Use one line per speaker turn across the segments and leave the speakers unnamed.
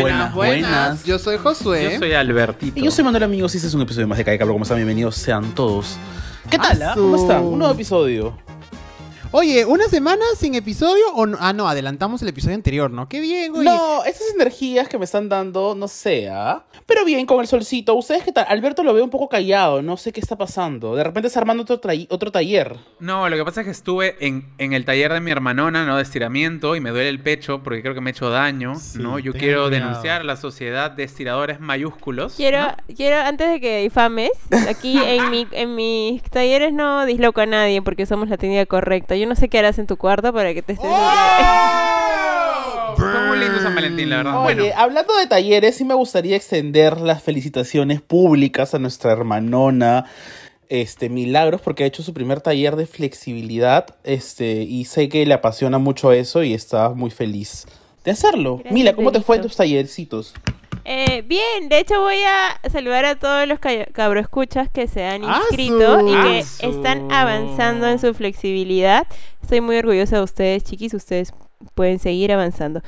Buenas, buenas.
Yo soy Josué.
Yo soy Albertito.
Y yo soy Manuel Amigos y este es un episodio más de Cae Cabro. ¿Cómo están? Bienvenidos sean todos. ¿Qué tal? ah? ¿Cómo están? Un nuevo episodio.
Oye, una semana sin episodio o no? Ah, no, adelantamos el episodio anterior, ¿no? Qué bien, güey.
No, esas energías que me están dando, no sé, ¿ah? Pero bien, con el solcito. ¿Ustedes qué tal? Alberto lo veo un poco callado, no sé qué está pasando. De repente está armando otro, otro taller.
No, lo que pasa es que estuve en, en el taller de mi hermanona, ¿no? De estiramiento y me duele el pecho porque creo que me he hecho daño,
Sí,
¿no? Yo quiero denunciar a la sociedad de estiradores mayúsculos.
Quiero,
¿no?
quiero, antes de que difames, aquí en, mi, en mis talleres no disloco a nadie porque somos la técnica correcta. Yo no sé qué harás en tu cuarto para que te estés...
Fue muy lindo San Valentín, la verdad.
Oye,
bueno,
hablando de talleres, sí me gustaría extender las felicitaciones públicas a nuestra hermanona. Este, Milagros, porque ha hecho su primer taller de flexibilidad, este, y sé que le apasiona mucho eso y está muy feliz de hacerlo.
Gracias,
Mila, ¿cómo te fue en tus tallercitos?
Eh, bien, de hecho voy a saludar a todos los ca- cabroescuchas que se han inscrito y que están avanzando en su flexibilidad. Estoy muy orgullosa de ustedes, chiquis. Ustedes pueden seguir avanzando.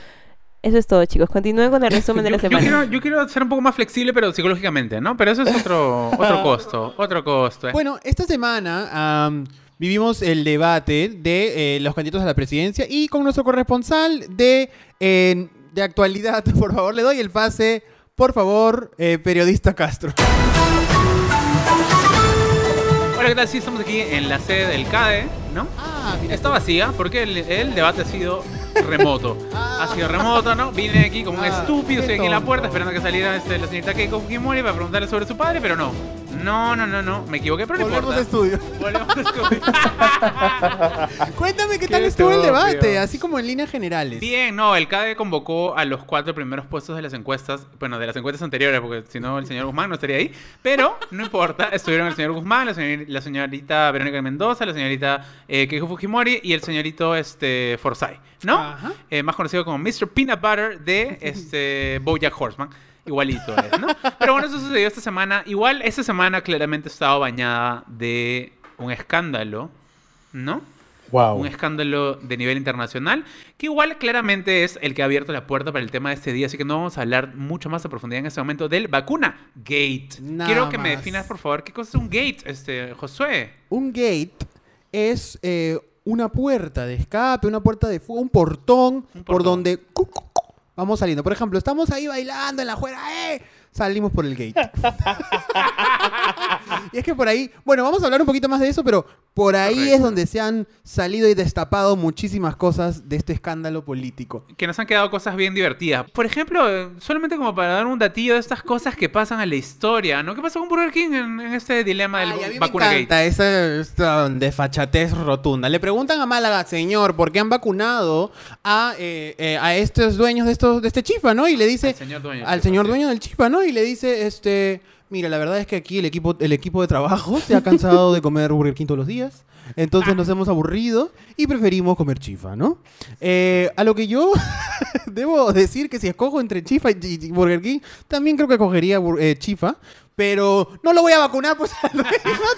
Eso es todo, chicos. Continúen con el resumen de la
yo
semana.
quiero, yo quiero ser un poco más flexible, pero psicológicamente, ¿no? Pero eso es otro, otro costo, otro costo. ¿eh?
Bueno, esta semana vivimos el debate de eh, los candidatos a la presidencia y con nuestro corresponsal de, eh, de actualidad, por favor, le doy el pase. Por favor, eh, periodista Castro.
Hola, ¿qué tal? Sí, estamos aquí en la sede del CADE, ¿no?
Ah,
Está vacía porque el, el debate ha sido remoto. Ha sido remoto, ¿no? Vine aquí como un
Ah,
estúpido, estoy aquí en la puerta esperando que saliera este, la señorita Keiko Fujimori para preguntarle sobre su padre, pero no. No, no, no, no. Me equivoqué, pero no
Volvemos
importa.
a estudio.
Volvemos estudio.
Cuéntame qué
Qué
tal estuvo el
estúpido.
debate, así como en líneas generales.
Bien, no, el CADE convocó a los cuatro primeros puestos de las encuestas, bueno, de las encuestas anteriores, porque si no el señor Guzmán no estaría ahí, pero no importa, estuvieron el señor Guzmán, la, señor- la señorita Verónica Mendoza, la señorita eh, Keiko Fujimori y el señorito este, Forsyth, ¿no?
Ajá.
Eh, más conocido como Mr. Peanut Butter de este, Bojack Horseman. Igualito es, ¿no? Pero bueno, eso sucedió esta semana. Igual, esta semana claramente estaba bañada de un escándalo, ¿no?
Wow.
un escándalo de nivel internacional, que igual claramente es el que ha abierto la puerta para el tema de este día, así que no vamos a hablar mucho más a profundidad en este momento del vacuna gate.
Nada
Quiero que me definas, por favor, qué cosa es un gate, este, Josué.
Un gate es eh, una puerta de escape, una puerta de fuego, un portón,
Un
por
portón.
donde cu, cu, vamos saliendo. Por ejemplo, estamos ahí bailando en la juega, ¡eh! Salimos por el gate. y es que por ahí, bueno, vamos a hablar un poquito más de eso, pero por ahí
Correcto.
es donde se han salido y destapado muchísimas cosas de este escándalo político.
Que nos han quedado cosas bien divertidas. Por ejemplo, eh, solamente como para dar un datillo de estas cosas que pasan en la historia, ¿no? ¿Qué pasó con Burger King en, en este dilema del
Ay, a mí me
vacuna gate?
encanta esa, esta desfachatez rotunda. Le preguntan a Málaga, señor, ¿por qué han vacunado a, eh, eh, a estos dueños de estos de este chifa, no? Y le dice
Al señor dueño.
al señor dueño del chifa, ¿no? Y le dice, este, mira, la verdad es que aquí el equipo el equipo de trabajo se ha cansado de comer Burger King todos los días. Entonces nos hemos aburrido y preferimos comer chifa, ¿no? Eh, a lo que yo debo decir que si escojo entre chifa y, Burger King, también creo que cogería eh, chifa. Pero no lo voy a vacunar, pues no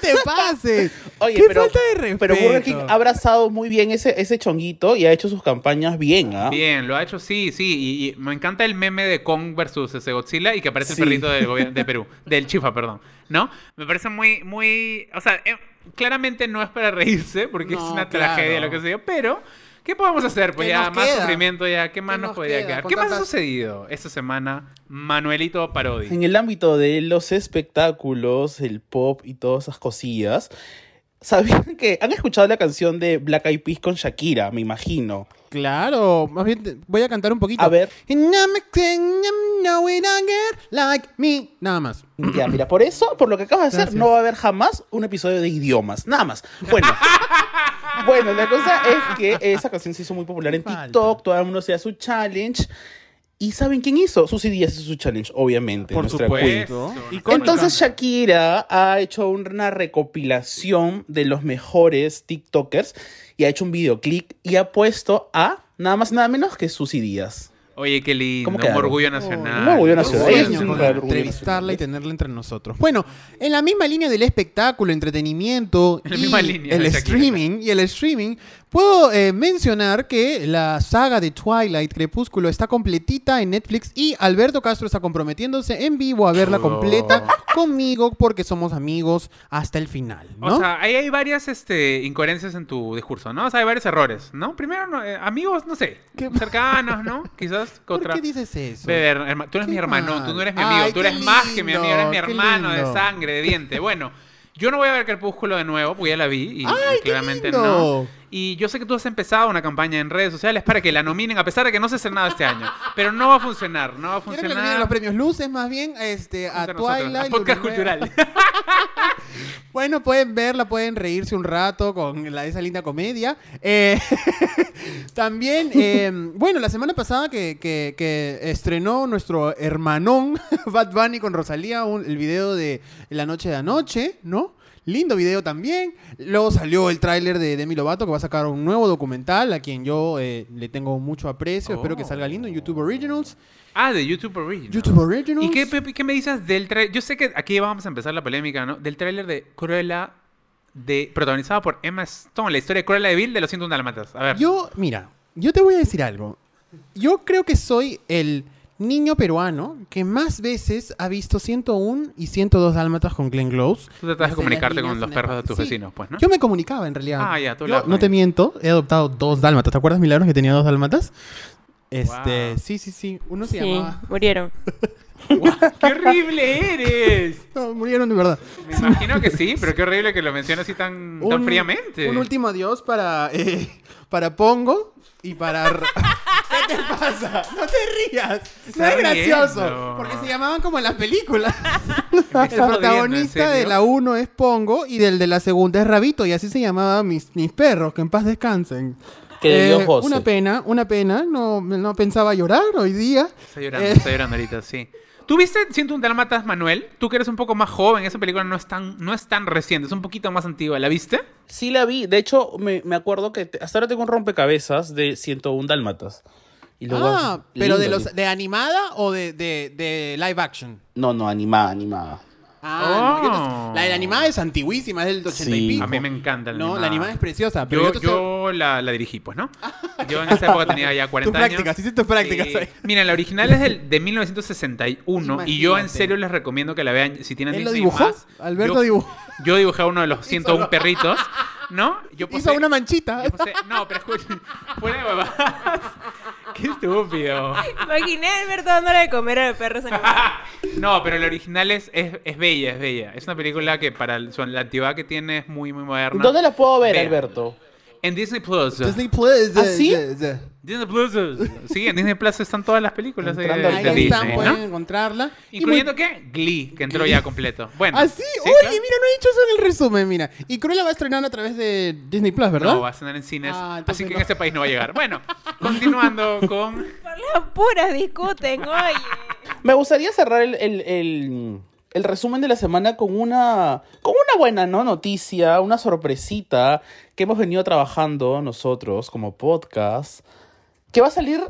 te pases.
Oye,
Qué
pero,
falta de respeto.
pero Burger King ha abrazado muy bien ese, ese chonguito y ha hecho sus campañas bien, ¿ah?
Bien, lo ha hecho, sí, sí. Y, y me encanta el meme de Kong versus ese Godzilla y que aparece
Sí.
el perrito del gobierno de Perú, del Chifa, perdón. ¿No? Me parece muy, muy. O sea, eh, claramente no es para reírse porque es una
claro.
tragedia lo que se dio, pero. ¿Qué podemos hacer? Pues
¿Qué
ya, más
queda?
sufrimiento, ya. ¿Qué más
¿Qué
nos,
nos
podría
queda?
quedar? ¿Qué más ha sucedido esta semana? Manuelito Parodi.
En el ámbito de los espectáculos, el pop y todas esas cosillas, ¿sabían que han escuchado la canción de Black Eyed Peas con Shakira? Me imagino.
Claro, más bien voy a cantar un poquito.
A ver.
like me. Nada más.
Ya, mira, por eso, por lo que acabas de hacer,
Gracias.
no va a haber jamás un episodio de idiomas. Nada más. Bueno. bueno, la cosa es que esa canción se hizo muy popular en
Falta.
TikTok, todo el mundo hacía su challenge. ¿Y saben quién hizo? Susy Díaz hizo su challenge, obviamente.
Por
nuestra
supuesto.
queen. Entonces Shakira ha hecho una recopilación de los mejores TikTokers y ha hecho un videoclip y ha puesto a nada más nada menos que Susy Díaz.
Oye, qué lindo.
¿Cómo
Un
quedaron?
orgullo nacional.
Un orgullo nacional. Un
entrevistarla y tenerla entre nosotros. Bueno, en la misma línea del espectáculo, entretenimiento
En la
y
misma línea
el streaming y el streaming, puedo eh, mencionar que la saga de Twilight Crepúsculo está completita en Netflix y Alberto Castro está comprometiéndose en vivo a verla
Oh.
completa conmigo porque somos amigos hasta el final, ¿no?
O sea, ahí hay varias este, incoherencias en tu discurso, ¿no? O sea, hay varios errores, ¿no? Primero, no, eh, amigos, no sé,
¿Qué?
cercanos, ¿no? Quizás
¿Por
contra...
qué dices eso?
Beber, herma- tú eres mi hermano,
mal.
tú no eres mi
Ay,
amigo, tú eres más que mi amigo, eres mi
lindo,
hermano de sangre, de diente. Bueno, yo no voy a ver Crepúsculo de nuevo, porque ya la vi y,
¡Ay,
y
qué
claramente
lindo!
no. Y yo sé que tú has empezado una campaña en redes sociales para que la nominen, a pesar de que no se hace nada este año. Pero no va a funcionar, no va a
Quiero que le den
funcionar.
los premios luces más bien este, a Twilight.
a podcast cultural.
Bueno, pueden verla, pueden reírse un rato con la, esa linda comedia. Eh, también, eh, bueno, la semana pasada que, que- que estrenó nuestro hermanón Bad Bunny con Rosalía un- el video de La Noche de Anoche, ¿no? Lindo video también. Luego salió el tráiler de Demi Lovato que va a sacar un nuevo documental a quien yo eh, le tengo mucho aprecio. Espero que salga lindo en YouTube Originals.
Ah, de YouTube Original.
YouTube Originals.
¿Y qué, me dices del trailer? Yo sé que aquí vamos a empezar la polémica, ¿no? Del tráiler de Cruella, de, protagonizada por Emma Stone, la historia de Cruella de Vil de los 101 Dálmatas. A ver.
Yo, mira, yo te voy a decir algo. Yo creo que soy el niño peruano que más veces ha visto 101 y 102 dálmatas con Glenn Close.
Tú tratas de comunicarte con los perros de tus vecinos, pues, ¿no?
Yo me comunicaba en realidad.
Ah, ya, tú
Yo, no te miento, he adoptado dos dálmatas. ¿Te acuerdas, Milagros, que tenía dos dálmatas? Este,
Wow.
sí, sí, sí. Uno se
Sí,
llamaba.
murieron.
¡Qué horrible eres!
No, murieron de verdad.
Me imagino que sí, pero qué horrible que lo mencionas así tan, tan fríamente.
Un último adiós para, eh, para Pongo y para... ¿Qué te pasa? No te rías. No es gracioso.
riendo.
Porque se llamaban como en las películas. El
estás jodiendo, ¿en
protagonista de la 1 es Pongo y del de la segunda es Rabito. Y así se llamaban mis, mis perros, que en paz descansen.
Que dio
Eh,
José.
una pena, una pena. No, no pensaba llorar hoy día.
Está llorando,
Eh,
está llorando ahorita, sí. ¿Tú viste 101 Dálmatas, Manuel? Tú que eres un poco más joven, esa película no es tan, no es tan reciente, es un poquito más antigua. ¿La viste?
Sí la vi. De hecho, me, me acuerdo que te- hasta ahora tengo un rompecabezas de 101 dálmatas. Y luego
ah, pero de los de animada o de, de, de live action.
No, no, animada, animada.
Ah, no,
Oh.
la de la animada es antiguísima, es del 80 y
Sí.
pico.
A mí me encanta la
No,
animada.
la animada es preciosa. Pero
Yo,
yo,
la, la dirigí, pues, ¿no? Yo en esa época tenía ya 40
Tus
años.
prácticas, hiciste tus prácticas
Eh, mira, la original es del, de 1961 y yo en
Imagínate.
serio les recomiendo que la vean si tienen
¿Él lo dibujó?
más.
Alberto
yo,
dibujó.
Yo dibujé a uno de los 101 perritos, ¿no? Yo
Hizo una manchita.
yo puse- no, pero escucha, fuera de huevadas. Qué estúpido.
Imaginé a Alberto dándole de comer a los perros animados.
No, pero la original es, es, es bella, es bella. Es una película que para el- su- la antigüedad que tiene es muy, muy moderna.
¿Dónde la puedo ver,
Vean.
Alberto?
En Disney Plus.
Disney Plus.
¿Ah, sí?
Disney Plus. Sí, en Disney Plus están todas las películas de,
Ahí
de
están,
Disney,
pueden
¿no?
encontrarla.
Incluyendo
muy-
qué? Glee, que entró ya completo. Bueno.
¿Ah, sí?
sí,
Oye,
claro.
mira, no he dicho eso en el resumen, mira. Y Cruella va a estrenar a través de Disney Plus, ¿verdad?
No, va a estar en cines.
Ah,
así que
no.
en este país no va a llegar. Bueno, continuando con.
Por las puras discuten, oye.
Me gustaría cerrar el, el- el- el resumen de la semana con una, con una buena ¿no? noticia, una sorpresita que hemos venido trabajando nosotros como podcast, que va a salir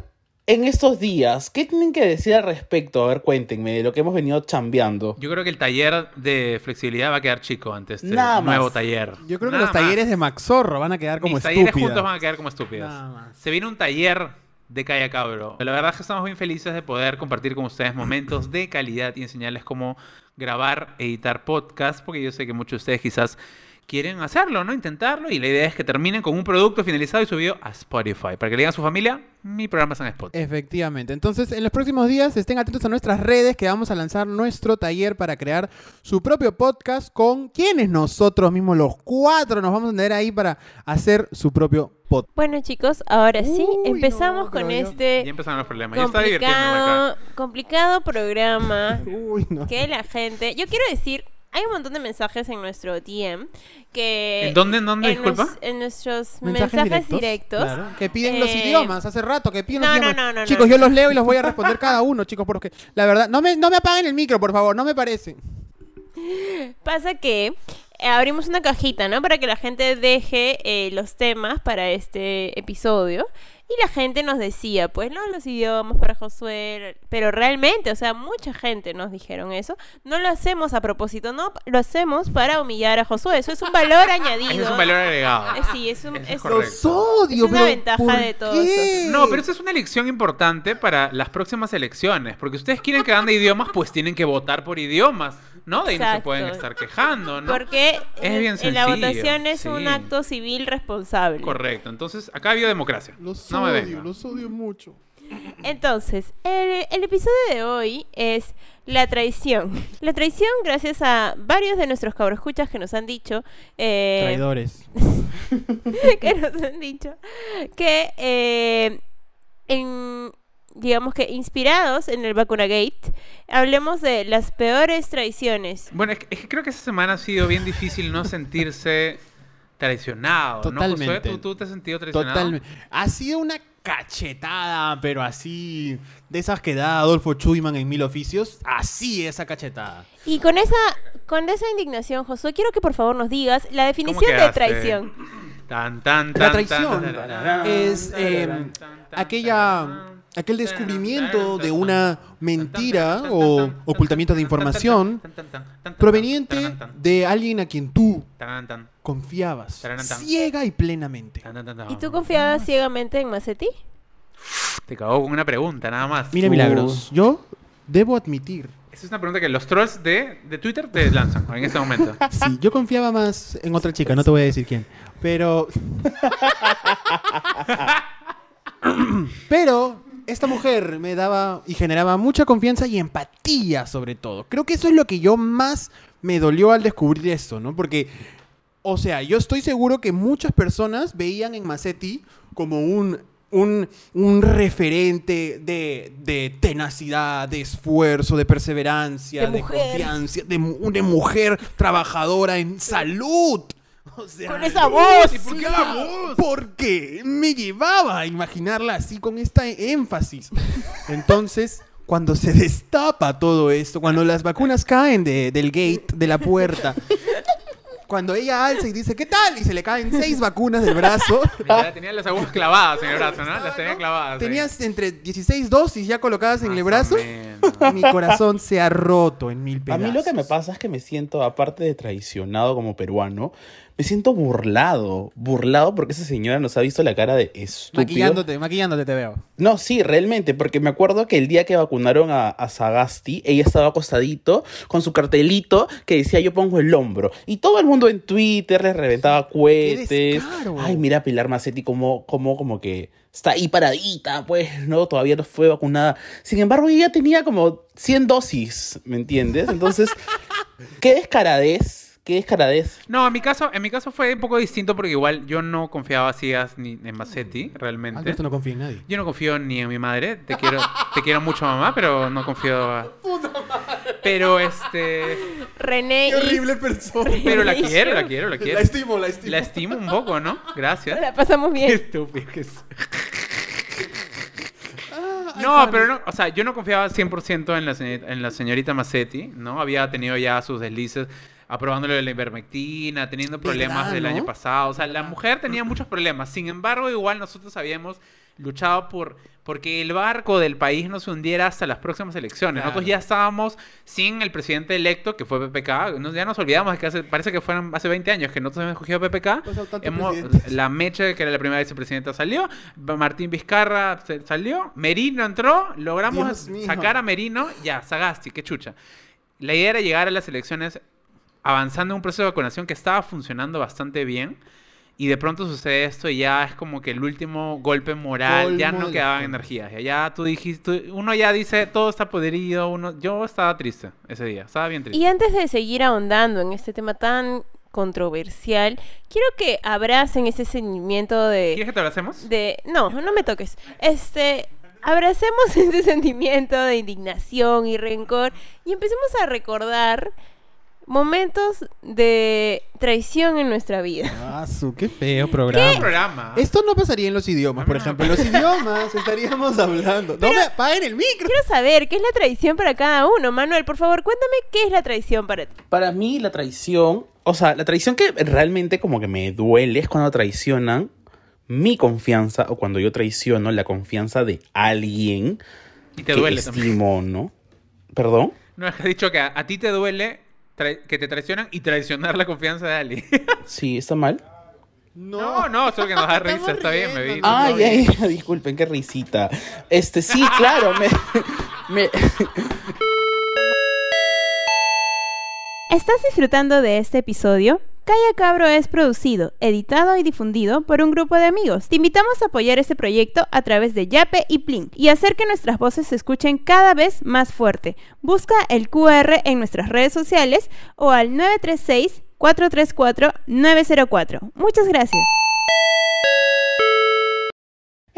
en estos días. ¿Qué tienen que decir al respecto? A ver, cuéntenme de lo que hemos venido chambeando.
Yo creo que el taller de flexibilidad va a quedar chico antes de
Nada
nuevo
más.
taller.
Yo creo que los talleres de Maxorro van a quedar como
Mis talleres
estúpidas.
juntos van a quedar como estúpidos.
Nada más.
Se viene un taller de Calla Cabro. La verdad es que estamos bien felices de poder compartir con ustedes momentos de calidad y enseñarles cómo grabar, editar podcast, porque yo sé que muchos de ustedes quizás quieren hacerlo, ¿no? Intentarlo, y la idea es que terminen con un producto finalizado y subido a Spotify. Para que le digan a su familia, mi programa está en Spotify.
Efectivamente. Entonces, en los próximos días estén atentos a nuestras redes que vamos a lanzar nuestro taller para crear su propio podcast con quienes nosotros mismos, los cuatro, nos vamos a tener ahí para hacer su propio podcast.
Bueno, chicos, ahora sí,
Uy,
empezamos
no,
con
yo-
este
Ya empezaron los problemas. Ya está divirtiéndome acá.
complicado, complicado programa
Uy, no.
que la gente... Yo quiero decir, hay un montón de mensajes en nuestro DM que...
¿En dónde, en dónde,
en
disculpa?
nos- en nuestros mensajes, directos.
Claro, que piden los
Eh,
idiomas hace rato, que piden
no,
los
no,
idiomas.
no, no,
chicos,
no.
yo los leo y los voy a responder cada uno, chicos, porque la verdad, no me, no me apaguen el micro, por favor, no me parece.
Pasa que abrimos una cajita, ¿no? Para que la gente deje eh, los temas para este episodio. Y la gente nos decía, pues, no, los idiomas para Josué. Pero realmente, o sea, mucha gente nos dijeron eso. No lo hacemos a propósito, no, lo hacemos para humillar a Josué. Eso es un valor añadido.
Ese es un valor agregado.
Eh, sí, es, un,
Eso es
odio,
Es una ventaja
¿por
de todo?
No, pero esa es una elección importante para las próximas elecciones. Porque ustedes quieren que hagan de idiomas, pues tienen que votar por idiomas. ¿No? De ahí no se pueden estar quejando, ¿no?
Porque
Es
en,
bien
en la votación es un acto civil responsable.
Correcto. Entonces, acá ha habido democracia.
Los
no me
odio,
vengan.
los odio mucho.
Entonces, el, el episodio de hoy es la traición. La traición, gracias a varios de nuestros cabroescuchas que nos han dicho. eh,
Traidores.
que nos han dicho que eh, en digamos que inspirados en el Vacuna Gate hablemos de las peores traiciones
Bueno, es que, es que creo que esa semana ha sido bien difícil no sentirse traicionado. ¿no, Josué?
Totalmente.
¿Tú, tú te has sentido traicionado?
Totalmente. Ha sido una cachetada, pero así. De esas que da Adolfo Chuyman en Mil Oficios. Así esa cachetada.
y con esa con esa indignación Josué quiero que por favor nos digas la definición de traición
Tan, tan, tan,
La traición
tan, tan,
es
tan,
eh,
tan, tan,
aquella,
tan,
aquel descubrimiento de una mentira o ocultamiento de información proveniente de alguien a quien tú confiabas ciega y plenamente.
y tú confiabas ciegamente en Macetti
Te cago con una pregunta, nada más.
Mira,
Uh.
Milagros, yo debo admitir,
Esa es una pregunta que los trolls de, de Twitter te lanzan en este momento.
sí, yo confiaba más en otra chica, no te voy a decir quién, pero... pero esta mujer me daba y generaba mucha confianza y empatía sobre todo. Creo que eso es lo que yo más me dolió al descubrir esto, ¿no? Porque, o sea, yo estoy seguro que muchas personas veían en Macetti como un, un, un referente de, de tenacidad, de esfuerzo, de perseverancia,
De
confianza, de, de mujer trabajadora en salud. O sea,
Con esa voz.
¿Y por qué la voz? Porque me llevaba a imaginarla así con esta énfasis. Entonces, cuando se destapa todo esto, cuando las vacunas caen de- del gate, de la puerta, cuando ella alza y dice, ¿qué tal? Y se le caen seis vacunas del brazo.
Mira, tenía las agujas clavadas en el brazo, ¿no? Las tenía clavadas. ahí.
Tenías entre 16 dosis ya colocadas en el
Más
brazo.
o menos.
Mi corazón se ha roto en mil
A
pedazos.
mí lo que me pasa es que me siento, aparte de traicionado como peruano, me siento burlado. Burlado porque esa señora nos ha visto la cara de estúpido.
Maquillándote, maquillándote te veo.
No, sí, realmente, porque me acuerdo que el día que vacunaron a, a Sagasti, ella estaba acostadito con su cartelito que decía yo pongo el hombro. Y todo el mundo en Twitter le reventaba cohetes. Ay, mira a Pilar Macetti como, como, como que está ahí paradita, pues, ¿no? Todavía no fue vacunada. Sin embargo, ella tenía como 100 dosis, ¿me entiendes? Entonces, qué descaradez, qué descaradez.
No, en mi caso, en mi caso fue un poco distinto porque igual yo no confiaba así as- ni en Macetti, realmente.
Alberto no confía en nadie.
Yo no confío ni en mi madre. Te quiero, te quiero mucho, mamá, pero no confío. Pero este.
René y
persona.
Pero la quiero, la quiero, la quiero.
La estimo, la estimo.
La estimo un poco, ¿no? Gracias.
la pasamos
Qué
bien
estúpido que es. No, pero no, o sea, yo no confiaba 100% en la, señorita, en la señorita Massetti, ¿no? Había tenido ya sus deslices aprobándole de la ivermectina, teniendo problemas
¿Verdad,
del
no?
año pasado. O sea, la mujer tenía muchos problemas. Sin embargo, igual nosotros habíamos luchado por porque el barco del país no se hundiera hasta las próximas elecciones.
Claro.
Nosotros ya estábamos sin el presidente electo, que fue PPK. Nos- ya nos olvidamos de que hace- parece que fueron hace 20 años que nosotros hemos escogido PPK.
Tantos
Hemos- la Meche, que era la primera vicepresidenta, salió. Martín Vizcarra salió. Merino entró. Logramos sacar a Merino. Ya, Sagasti, qué chucha. La idea era llegar a las elecciones avanzando en un proceso de vacunación que estaba funcionando bastante bien. Y de pronto sucede esto y ya es como que el último golpe moral, ya no quedaban energías. Ya, ya tú dijiste, uno ya dice, todo está podrido, uno, yo estaba triste ese día, estaba bien triste.
Y antes de seguir ahondando en este tema tan controversial, quiero que abracen ese sentimiento de...
¿Quieres que te abracemos?
de no, no me toques. Este, abracemos ese sentimiento de indignación y rencor y empecemos a recordar momentos de traición en nuestra vida.
Ah, su, qué feo
¿Qué
programa.
programa?
Esto no pasaría en los idiomas, por ejemplo. En los idiomas estaríamos hablando. No me apaguen el micro.
Quiero saber qué es la traición para cada uno. Manuel, por favor, cuéntame qué es la traición para ti.
Para mí la traición, o sea, la traición que realmente como que me duele es cuando traicionan mi confianza o cuando yo traiciono la confianza de alguien
Y te
que
duele también.
estimo, ¿no? ¿Perdón?
No, es que has dicho que a, a ti te duele que te traicionan y traicionar la confianza de alguien.
Sí, ¿está mal?
No, no, solo que nos da risa,
Estamos
está bien, me vi.
riendo.
Ay, ay, disculpen, qué risita. Este, sí, claro, me... me-
¿Estás disfrutando de este episodio? Calla Cabro es producido, editado y difundido por un grupo de amigos. Te invitamos a apoyar este proyecto a través de Yape y Plin y hacer que nuestras voces se escuchen cada vez más fuerte. Busca el QR en nuestras redes sociales o al 936-434-904. Muchas gracias.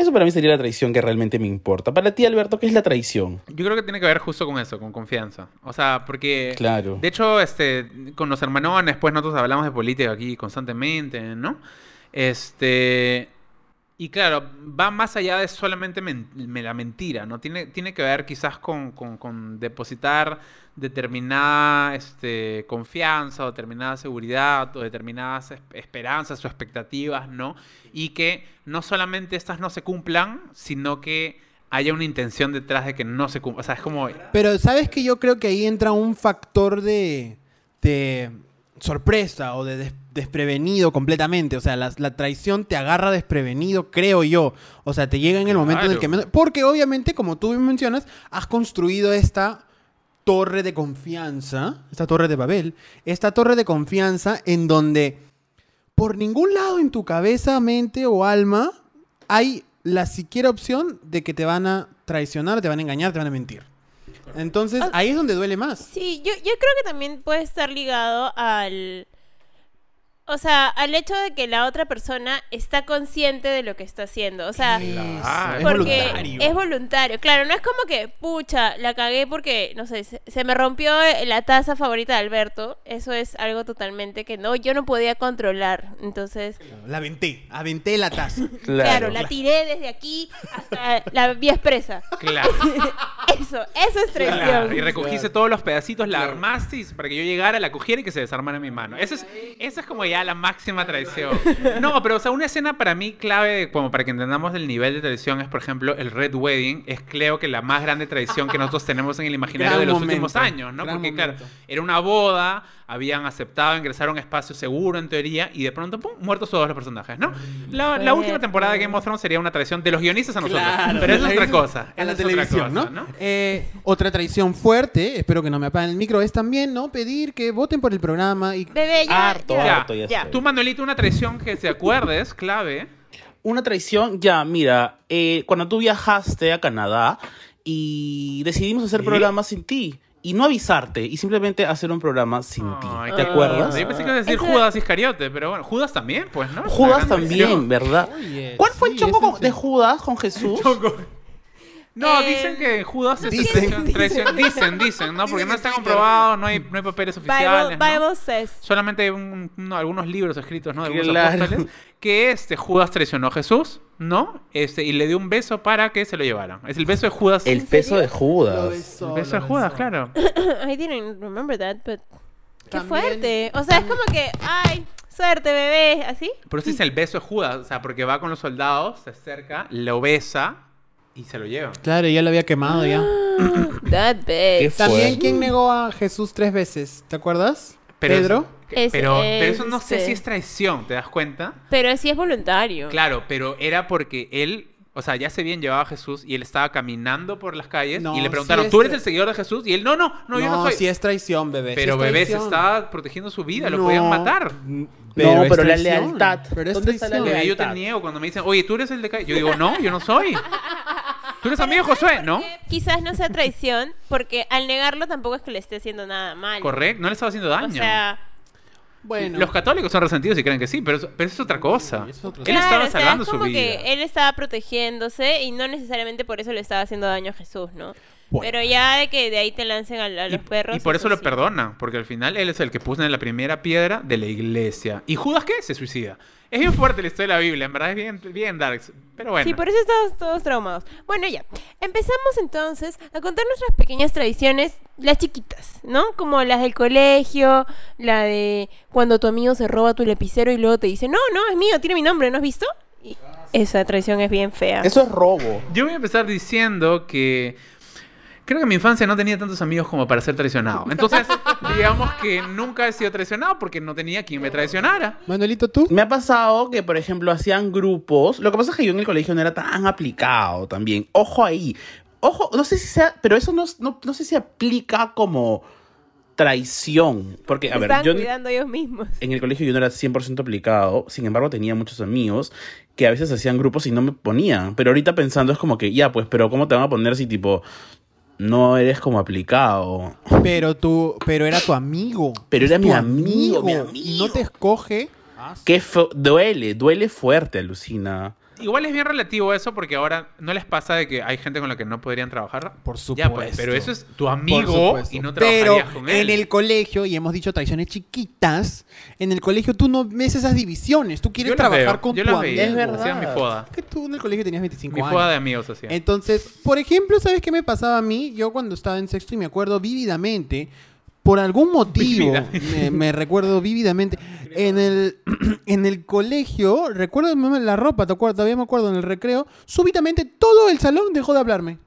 Eso para mí sería la traición que realmente me importa. Para ti, Alberto, ¿qué es la traición?
Yo creo que tiene que ver justo con eso, con confianza. O sea, porque...
Claro.
De hecho, este, con los hermanones, pues nosotros hablamos de política aquí constantemente, ¿no? Este... Y claro, va más allá de solamente men- me- la mentira, ¿no? Tiene, tiene que ver quizás con, con- depositar determinada este, confianza o determinada seguridad o determinadas es- esperanzas o expectativas, ¿no? Y que no solamente estas no se cumplan, sino que haya una intención detrás de que no se cumplan. O sea, es como...
Pero sabes que yo creo que ahí entra un factor de, de sorpresa o de des- desprevenido completamente. O sea, la, la traición te agarra desprevenido, creo yo. O sea, te llega en el momento en el que... menos- Porque obviamente, como tú mencionas, has construido esta torre de confianza, esta torre de Babel, esta torre de confianza en donde por ningún lado en tu cabeza, mente o alma hay la siquiera opción de que te van a traicionar, te van a engañar, te van a mentir. Entonces,
Ah.
ahí es donde duele más.
Sí, yo, yo creo que también puede estar ligado al... O sea, al hecho de que la otra persona está consciente de lo que está haciendo. O sea,
Claro.
es
porque
voluntario.
es voluntario. Claro, no es como que, pucha, la cagué porque, no sé, se, me rompió la taza favorita de Alberto. Eso es algo totalmente que no, yo no podía controlar. Entonces,
La aventé, aventé la taza.
claro, la tiré desde aquí hasta la vía expresa.
Claro.
Eso, eso es traición.
Claro, y recogiste todos los pedacitos, la armaste para que yo llegara, la cogiera y que se desarmara en mi mano. Esa es, esa es como ya la máxima traición. No, pero o sea, una escena para mí clave, como para que entendamos el nivel de traición, es por ejemplo el Red Wedding. Es creo que la más grande traición que nosotros tenemos en el imaginario
Gran
de los
momento,
últimos años, ¿no?
gran
Porque claro, era una boda, habían aceptado ingresar a un espacio seguro en teoría y de pronto, ¡pum!, muertos todos los personajes, ¿no? La, la última temporada de Game of Thrones sería una traición de los guionistas a nosotros.
Claro,
pero eso es otra cosa.
A la
otra
televisión,
cosa,
¿no? Eh, otra traición fuerte, espero que no me apaguen el micro, es también, ¿no? Pedir que voten por el programa y...
Bebé, ya,
Harto,
ya,
harto, ya.
Tú, Manuelito, una traición que te acuerdes, clave.
Una traición, ya, mira, eh, cuando tú viajaste a Canadá y decidimos hacer programas sin ti y no avisarte y simplemente hacer un programa sin ti.
Ay,
¿Te acuerdas?
Yo pensé que ibas a decir Judas Iscariote, pero bueno, Judas también, pues, ¿no?
Judas también. ¿verdad?
Oye,
¿Cuál fue el
sí,
con-
sí.
de Judas con Jesús?
No,
Eh,
dicen que Judas es
dicen.
traición, traición- Dicen, dicen, ¿no? Porque
Dicen
no
en
está
Twitter.
comprobado, no hay, no hay papeles
Bible,
oficiales. ¿no?
Bible says.
Solamente hay un- uno- algunos libros escritos, ¿no? De algunos
Claro.
apóstoles. Que este Judas traicionó a Jesús, ¿no? Este, y le dio un beso para que se lo llevaran. Es el beso de Judas.
El peso de
Lo
Judas.
besó,
El beso de
lo
Judas,
besó.
claro.
I didn't remember that, but qué
También-
fuerte. O sea, es como que, ay, suerte, bebé, así.
Por eso dice el beso de Judas, o sea, porque va con los soldados, se acerca, lo besa y se lo lleva.
Claro, ya lo había quemado ya.
That bitch.
También. ¿quién negó a Jesús tres veces? ¿Te acuerdas? Pedro.
Es-
pero,
es,
pero eso no sé
este-
si es traición, ¿te das cuenta?
Pero sí es voluntario.
Claro, pero era porque él, o sea, ya se bien llevaba a Jesús y él estaba caminando por las calles
No,
y le
sí
preguntaron, ¿tú eres el seguidor de Jesús? Y él, no, no, no, yo no soy.
sí es traición, bebé. sí
pero
es
bebé se estaba protegiendo su vida, lo
No.
podían matar.
No,
es
pero la lealtad.
Pero es
¿Dónde está la.
Bebé, yo te
lealtad.
niego cuando me dicen, oye, tú eres el de calle. Yo digo, no, yo no soy. ¿Tú eres amigo de Josué? No.
Quizás no sea traición, porque al negarlo tampoco es que le esté haciendo nada mal.
Correcto, no le estaba haciendo daño.
O sea,
Bueno.
Los católicos son resentidos y creen que sí, pero, eso- pero es otra cosa.
Sí, es otra
Él
claro,
estaba
o sea,
salvando
es
su
como
vida.
que él estaba protegiéndose y no necesariamente por eso le estaba haciendo daño a Jesús, ¿no?
Bueno.
Pero ya de que de ahí te lancen a, a los
y,
perros.
y por eso lo
sí.
perdona, porque al final él es el que puso en la primera piedra de la iglesia. ¿Y Judas qué? Se suicida. Es bien fuerte la historia de la Biblia, en verdad es bien, bien dark. Pero bueno.
Sí, por eso estamos todos traumados. Bueno, ya. Empezamos entonces a contar nuestras pequeñas tradiciones, las chiquitas, ¿no? Como las del colegio, la de cuando tu amigo se roba tu lapicero y luego te dice, no, no, es mío, tiene mi nombre, ¿no has visto? Y esa tradición es bien fea.
Eso es robo.
Yo voy a empezar diciendo que creo que en mi infancia no tenía tantos amigos como para ser traicionado. Entonces, digamos que nunca he sido traicionado porque no tenía quien me traicionara.
Manuelito, ¿tú?
Me ha pasado que, por ejemplo, hacían grupos. Lo que pasa es que yo en el colegio no era tan aplicado también. Ojo ahí. Ojo, no sé si sea, pero eso no, no, no sé si aplica como traición. Porque, a ver,
están
yo
cuidando ellos mismos.
en el colegio yo no era 100% aplicado. Sin embargo, tenía muchos amigos que a veces hacían grupos y no me ponían. Pero ahorita pensando es como que, ya, pues, pero ¿cómo te van a poner si tipo no eres como aplicado?
Pero tú, pero era tu amigo.
Pero era mi amigo, mi
Y no te escoge.
Que duele, duele fuerte, alucina.
Igual es bien relativo eso porque ahora no les pasa de que hay gente con la que no podrían trabajar.
Por
Ya, pues,
supuesto.
pero eso es tu amigo y no
Pero
trabajarías con él.
en el colegio, y hemos dicho traiciones chiquitas, en el colegio tú no ves esas divisiones. Tú quieres trabajar
veo,
con
yo
tu amigo.
veía,
Es verdad.
hacía mi foda.
Que tú en el colegio tenías 25
Mi
años.
foda de amigos hacía.
Entonces, por ejemplo, ¿sabes qué me pasaba a mí? Yo cuando estaba en sexto y me acuerdo vívidamente, por algún motivo, me, recuerdo vívidamente, en el, en el colegio, recuerdo la ropa, ¿te acuerdas? Todavía me acuerdo en el recreo, súbitamente todo el salón dejó de hablarme.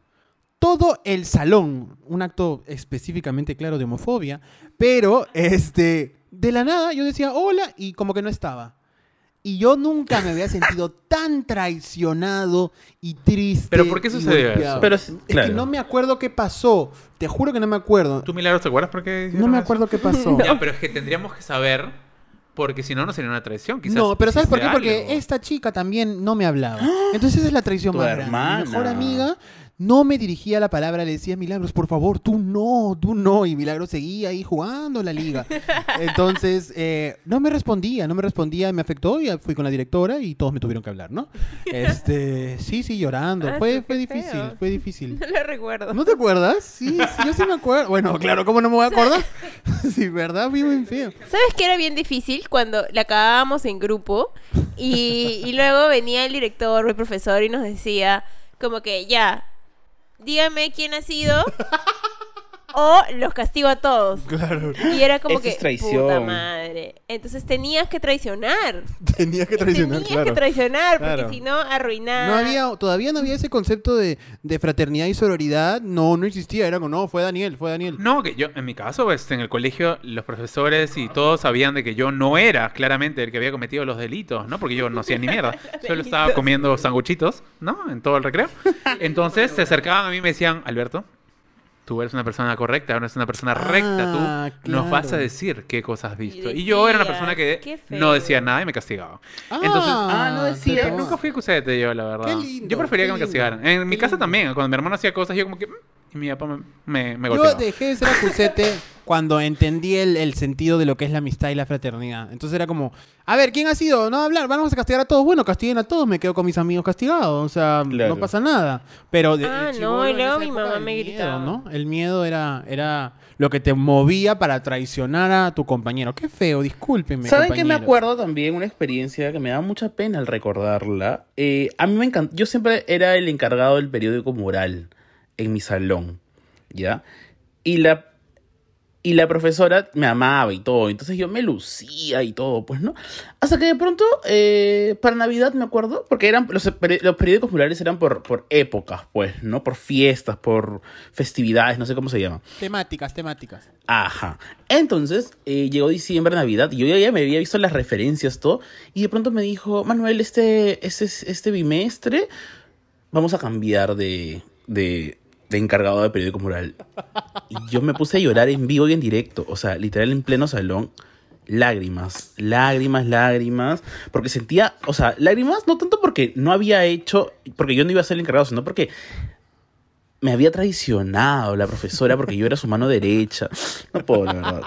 Todo el salón, un acto específicamente claro de homofobia, pero este, de la nada yo decía hola y como que no estaba. Y yo nunca me había sentido tan traicionado y triste.
¿Pero por qué sucedió eso?
Pero
es
claro.
que no me acuerdo qué pasó. Te juro que no me acuerdo.
¿Tú, Milagros, te acuerdas por qué
No me
eso?
acuerdo qué pasó.
Ya, pero es que tendríamos que saber porque si no, no sería una traición. Quizás
No, pero ¿sabes por qué? Porque
algo.
esta chica también no me hablaba. Entonces esa es la traición
Tu
más grande. Mi mejor amiga no me dirigía la palabra, le decía Milagros, por favor, tú no, tú no. Y Milagros seguía ahí jugando la liga. Entonces, eh, no me respondía, no me respondía, me afectó y fui con la directora y todos me tuvieron que hablar, ¿no? Este, sí, sí, llorando.
Ah,
fue
sí,
fue difícil,
feo.
fue difícil.
No lo recuerdo.
¿No te acuerdas? Sí, sí, yo sí me acuerdo. Bueno, claro, ¿cómo no me voy a acordar? Sí, ¿verdad? Fui muy feo.
¿Sabes qué era bien difícil? Cuando la acabábamos en grupo y, y luego venía el director o el profesor y nos decía como que ya, dígame quién ha sido o los castigo a todos.
Claro.
Y era como
Eso
que,
es traición.
puta madre. Entonces tenías que traicionar.
Tenía que traicionar,
tenías
claro.
que traicionar porque
Claro.
si no, arruinar.
No había, todavía no había ese concepto de, de fraternidad y sororidad. No, no existía. Era como, no, fue Daniel, fue Daniel.
No, que yo, en mi caso, pues, en el colegio, los profesores y todos sabían de que yo no era claramente el que había cometido los delitos, ¿no? Porque yo no hacía ni mierda. Solo estaba comiendo sanguchitos, ¿no? En todo el recreo. Entonces se acercaban a mí y me decían, Alberto, tú eres una persona correcta, eres una persona recta,
Ah,
tú nos vas a decir qué cosas has visto.
Y
Y, yo era una persona que no decía nada y me castigaba. Entonces,
ah, no decía.
Nunca fui acusete yo, la verdad.
Qué lindo,
yo prefería
qué
que me castigaran. En mi casa
lindo.
también, cuando mi hermano hacía cosas, yo como que... "Mm", Y mi papá me, me, me
Yo
golpeaba.
dejé de ser acusete cuando entendí el, el sentido de lo que es la amistad y la fraternidad. Entonces era como, a ver, ¿quién ha sido? No hablar, vamos a castigar a todos. Bueno, castiguen a todos, me quedo con mis amigos castigados. O sea,
Claro.
no pasa nada. Pero de-
Ah, no, y luego mi mamá
el
me
miedo,
gritaba.
¿no? El miedo era, era lo que te movía para traicionar a tu compañero. Qué feo, discúlpenme.
¿Saben qué me acuerdo también? Una experiencia que me da mucha pena al recordarla. Eh, a mí me encanta. Yo siempre era el encargado del periódico mural en mi salón. ¿Ya? Y la. Y la profesora me amaba y todo. Entonces yo me lucía y todo, pues, ¿no? Hasta que de pronto, eh, para Navidad, me acuerdo, porque eran los, los periódicos murales eran por, por épocas, pues, ¿no? Por fiestas, por festividades, no sé cómo se llama.
Temáticas, temáticas.
Ajá. Entonces, eh, llegó diciembre, Navidad, y yo ya me había visto las referencias, todo, y de pronto me dijo, Manuel, este, este, este bimestre vamos a cambiar de, de, de encargado de periódico mural. Yo me puse a llorar en vivo y en directo, o sea, literal en pleno salón. Lágrimas, lágrimas, lágrimas, porque sentía, o sea, lágrimas no tanto porque no había hecho, porque yo no iba a ser el encargado, sino porque me había traicionado la profesora porque yo era su mano derecha. No puedo, la verdad.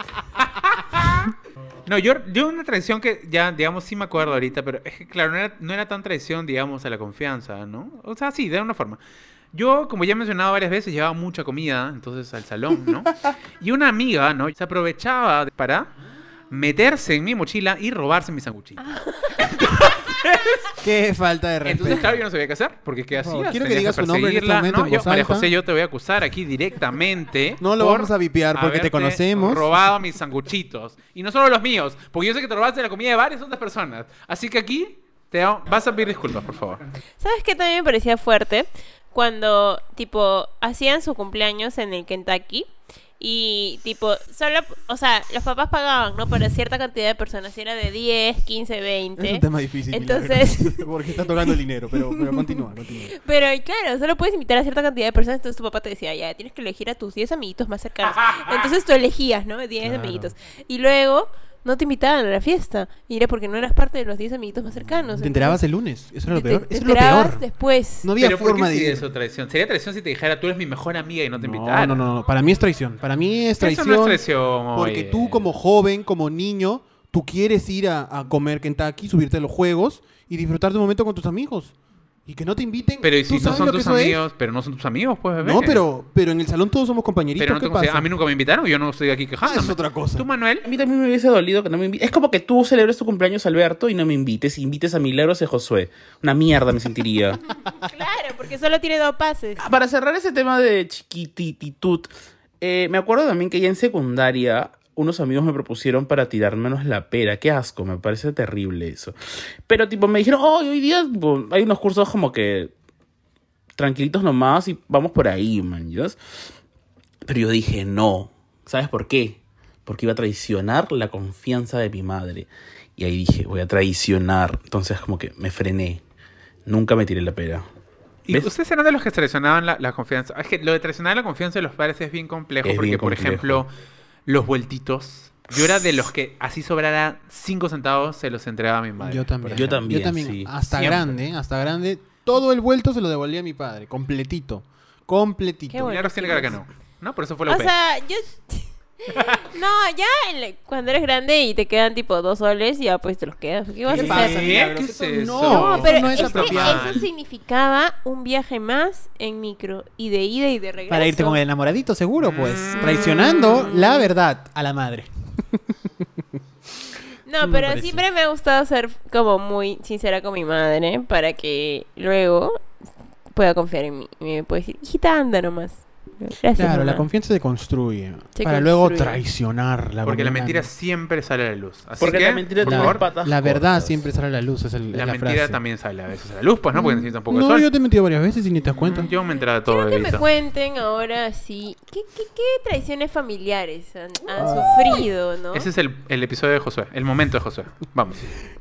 No, yo, yo una traición que ya, digamos, sí me acuerdo ahorita, pero es que, claro, no era, no era tan traición, digamos, a la confianza, ¿no? O sea, sí, de una forma. Yo, como ya he mencionado varias veces, llevaba mucha comida, entonces al salón, ¿no? Y una amiga, ¿no? Se aprovechaba para meterse en mi mochila y robarse mis sanguchitos.
Qué falta de respeto.
Entonces, claro, yo no sabía qué hacer, porque ¿qué hacías?
quiero que digas su nombre en este momento
¿no?
en
Yo,
voz
María
alta.
José, yo te voy a acusar aquí directamente.
No lo
por
vamos a vipear porque te conocemos.
robado mis sanguchitos. Y no solo los míos, porque yo sé que te robaste la comida de varias otras personas. Así que aquí te va- vas a pedir disculpas, por favor.
¿Sabes qué también me parecía fuerte? Cuando, tipo, hacían su cumpleaños en el Kentucky y, tipo, solo, o sea, los papás pagaban, ¿no? Para cierta cantidad de personas, si era de 10, 15, 20.
Es un tema difícil.
Entonces-
porque está tocando el dinero, pero, pero continúa, continúa.
Pero claro, solo puedes invitar a cierta cantidad de personas, entonces tu papá te decía, ya, tienes que elegir a tus 10 amiguitos más cercanos. Entonces tú elegías, ¿no? 10
Claro.
amiguitos. Y luego no te invitaban a la fiesta. Y era porque no eras parte de los 10 amiguitos más cercanos.
Te enterabas el lunes. Eso era lo
Te-
peor.
te
Eso era lo
enterabas
peor.
después.
No había
Pero ¿por
forma
qué
de
sería
ir.
eso traición? Sería traición si te dijera, tú eres mi mejor amiga y no te invitara.
No, no, no, no. Para mí es traición. Para mí es
Eso
traición.
no es traición.
Porque
oye.
tú como joven, como niño, tú quieres ir a, a comer Kentucky, subirte a los juegos y disfrutar de un momento con tus amigos. Y que no te inviten.
Pero ¿y
¿Tú
si no
sabes
son tus
es?
amigos? Pero no son tus amigos, pues, bebé.
No, pero, pero en el salón todos somos compañeritos.
Pero no
¿Qué?
A mí nunca me invitaron, yo no estoy aquí
Ah,
quejándome.
es otra cosa.
¿Tú, Manuel?
A mí también me hubiese dolido que no me invites. Es como que tú celebres tu cumpleaños, Alberto, y no me invites. Y invites a Milagros y a Josué. Una mierda me sentiría.
Claro, porque solo tiene dos pases.
Ah, Para cerrar ese tema de chiquitititud, eh, me acuerdo también que ya en secundaria unos amigos me propusieron para tirármenos la pera. Qué asco, me parece terrible eso. Pero tipo me dijeron, oh, hoy día tipo, hay unos cursos como que tranquilitos nomás y vamos por ahí, man. Pero yo dije, no. ¿Sabes por qué? Porque iba a traicionar la confianza de mi madre. Y ahí dije, voy a traicionar. Entonces como que me frené. Nunca me tiré la pera.
¿Y
¿Ves?
ustedes eran de los que traicionaban la, la confianza? Es que lo de traicionar la confianza de los padres es bien complejo.
Es
porque,
bien
por ejemplo, los vueltitos. Yo era de los que así sobrara 5 centavos se los entregaba a mi madre.
Yo también.
Yo también,
Yo también.
sí.
Hasta
Siempre.
grande, hasta grande. Todo el vuelto se lo devolvía a mi padre. Completito. Completito.
Qué bueno.
Milagros tiene cara que no. No, por eso fue la
O
UP.
sea, yo... No, ya cuando eres grande y te quedan tipo dos soles, ya pues te los quedas. ¿Qué vas a
¿Qué
hacer?
No,
No, pero
no
es,
es
que
apropiado.
eso significaba un viaje más en micro y de ida y de regreso.
Para irte con el enamoradito, seguro, pues.
Mm.
Traicionando la verdad a la madre.
No, pero siempre me ha gustado ser como muy sincera con mi madre para que luego pueda confiar en mí. Y me puede decir, hijita, anda nomás. Gracias,
Claro, la confianza se construye.
Se
para luego
construye.
traicionarla.
Porque la mentira siempre sale a la luz. Así
Porque
que,
la mentira
por favor,
patas
La verdad
cortas.
siempre sale a la luz, es, el, es
la,
la,
mentira
frase.
también sale a veces a la luz, pues, ¿no? Porque necesita un poco de
No,
sol.
yo te he mentido varias veces y ni te das cuenta.
Mm, Yo me todo
Quiero que me cuenten ahora sí. ¿Qué, qué, qué traiciones familiares han, han sufrido, no?
Ese es el, el episodio de Josué, el momento de Josué. Vamos.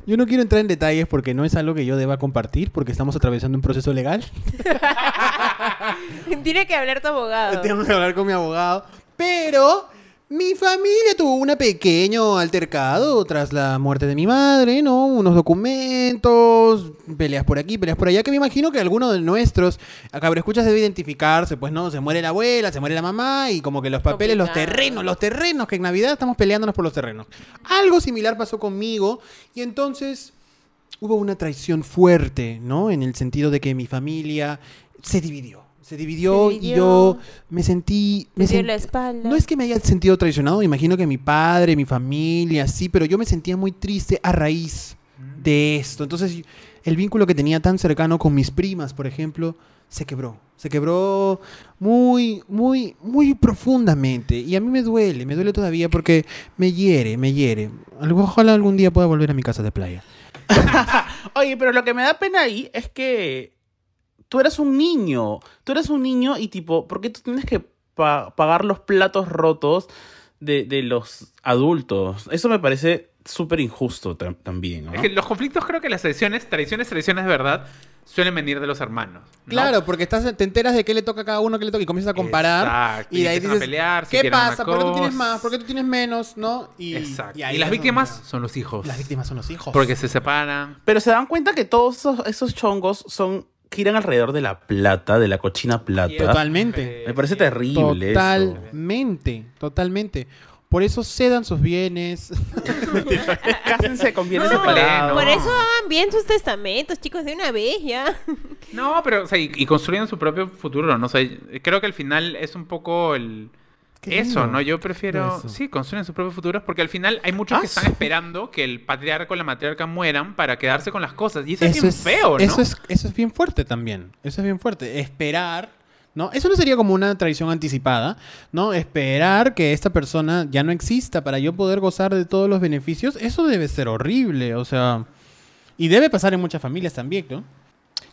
Yo no quiero entrar en detalles porque no es algo que yo deba compartir porque estamos atravesando un proceso legal.
Tiene que hablar tu abogado.
Tengo que hablar con mi abogado. Pero mi familia tuvo un pequeño altercado tras la muerte de mi madre, ¿no? Unos documentos, peleas por aquí, peleas por allá, que me imagino que alguno de nuestros escuchas debe identificarse, pues no, se muere la abuela, se muere la mamá y como que los papeles, los terrenos, los terrenos, que en Navidad estamos peleándonos por los terrenos. Algo similar pasó conmigo y entonces hubo una traición fuerte, ¿no? En el sentido de que mi familia se dividió. Se dividió,
Se
y yo me sentí... Me
Me dio
sent-
la espalda.
No es que me haya sentido traicionado, imagino que mi padre, mi familia, sí, pero yo me sentía muy triste a raíz de esto. Entonces, el vínculo que tenía tan cercano con mis primas, por ejemplo, se quebró. Se quebró muy, muy, muy profundamente. Y a mí me duele, me duele todavía porque me hiere, me hiere. Algo- Ojalá algún día pueda volver a mi casa de playa.
Oye, pero lo que me da pena ahí es que tú eres un niño. Tú eres un niño y tipo, ¿por qué tú tienes que pa- pagar los platos rotos de, de los adultos? Eso me parece súper injusto tam- también. ¿no?
Es que los conflictos, creo que las tradiciones, tradiciones, tradiciones de verdad, suelen venir de los hermanos. ¿no?
Claro, porque estás, te enteras de qué le toca a cada uno, qué le toca y comienzas a comparar.
Exacto,
Y de ahí
empiezan a
dices,
pelear,
¿qué pasa? ¿Por qué tú tienes más? ¿Por qué tú tienes menos? ¿No? Y,
Exacto. Y,
ahí
las víctimas son los hijos.
Las víctimas son los hijos.
Porque se separan.
Pero se dan cuenta que todos esos, esos chongos son giran alrededor de la plata, de la cochina plata.
Totalmente.
Me parece terrible eso.
Totalmente, totalmente. Por eso cedan sus bienes.
Cásense con bienes
No,
separados.
Por eso hagan bien sus testamentos, chicos, de una vez ya.
No, pero, o sea, y, y construyen su propio futuro, no sé. creo que al final es un poco el...
Qué
Eso,
lindo.
¿no? Yo prefiero...
Eso.
Sí, construyen sus propios futuros porque al final hay muchos que
Ah,
están
sí.
esperando que el patriarca o la matriarca mueran para quedarse con las cosas. Y eso, es bien
es,
feo, ¿no?
eso, es, eso es bien fuerte también. Eso es bien fuerte. Esperar, ¿no? Eso no sería como una traición anticipada, ¿no? Esperar que esta persona ya no exista para yo poder gozar de todos los beneficios. Eso debe ser horrible, o sea. Y debe pasar en muchas familias también, ¿no?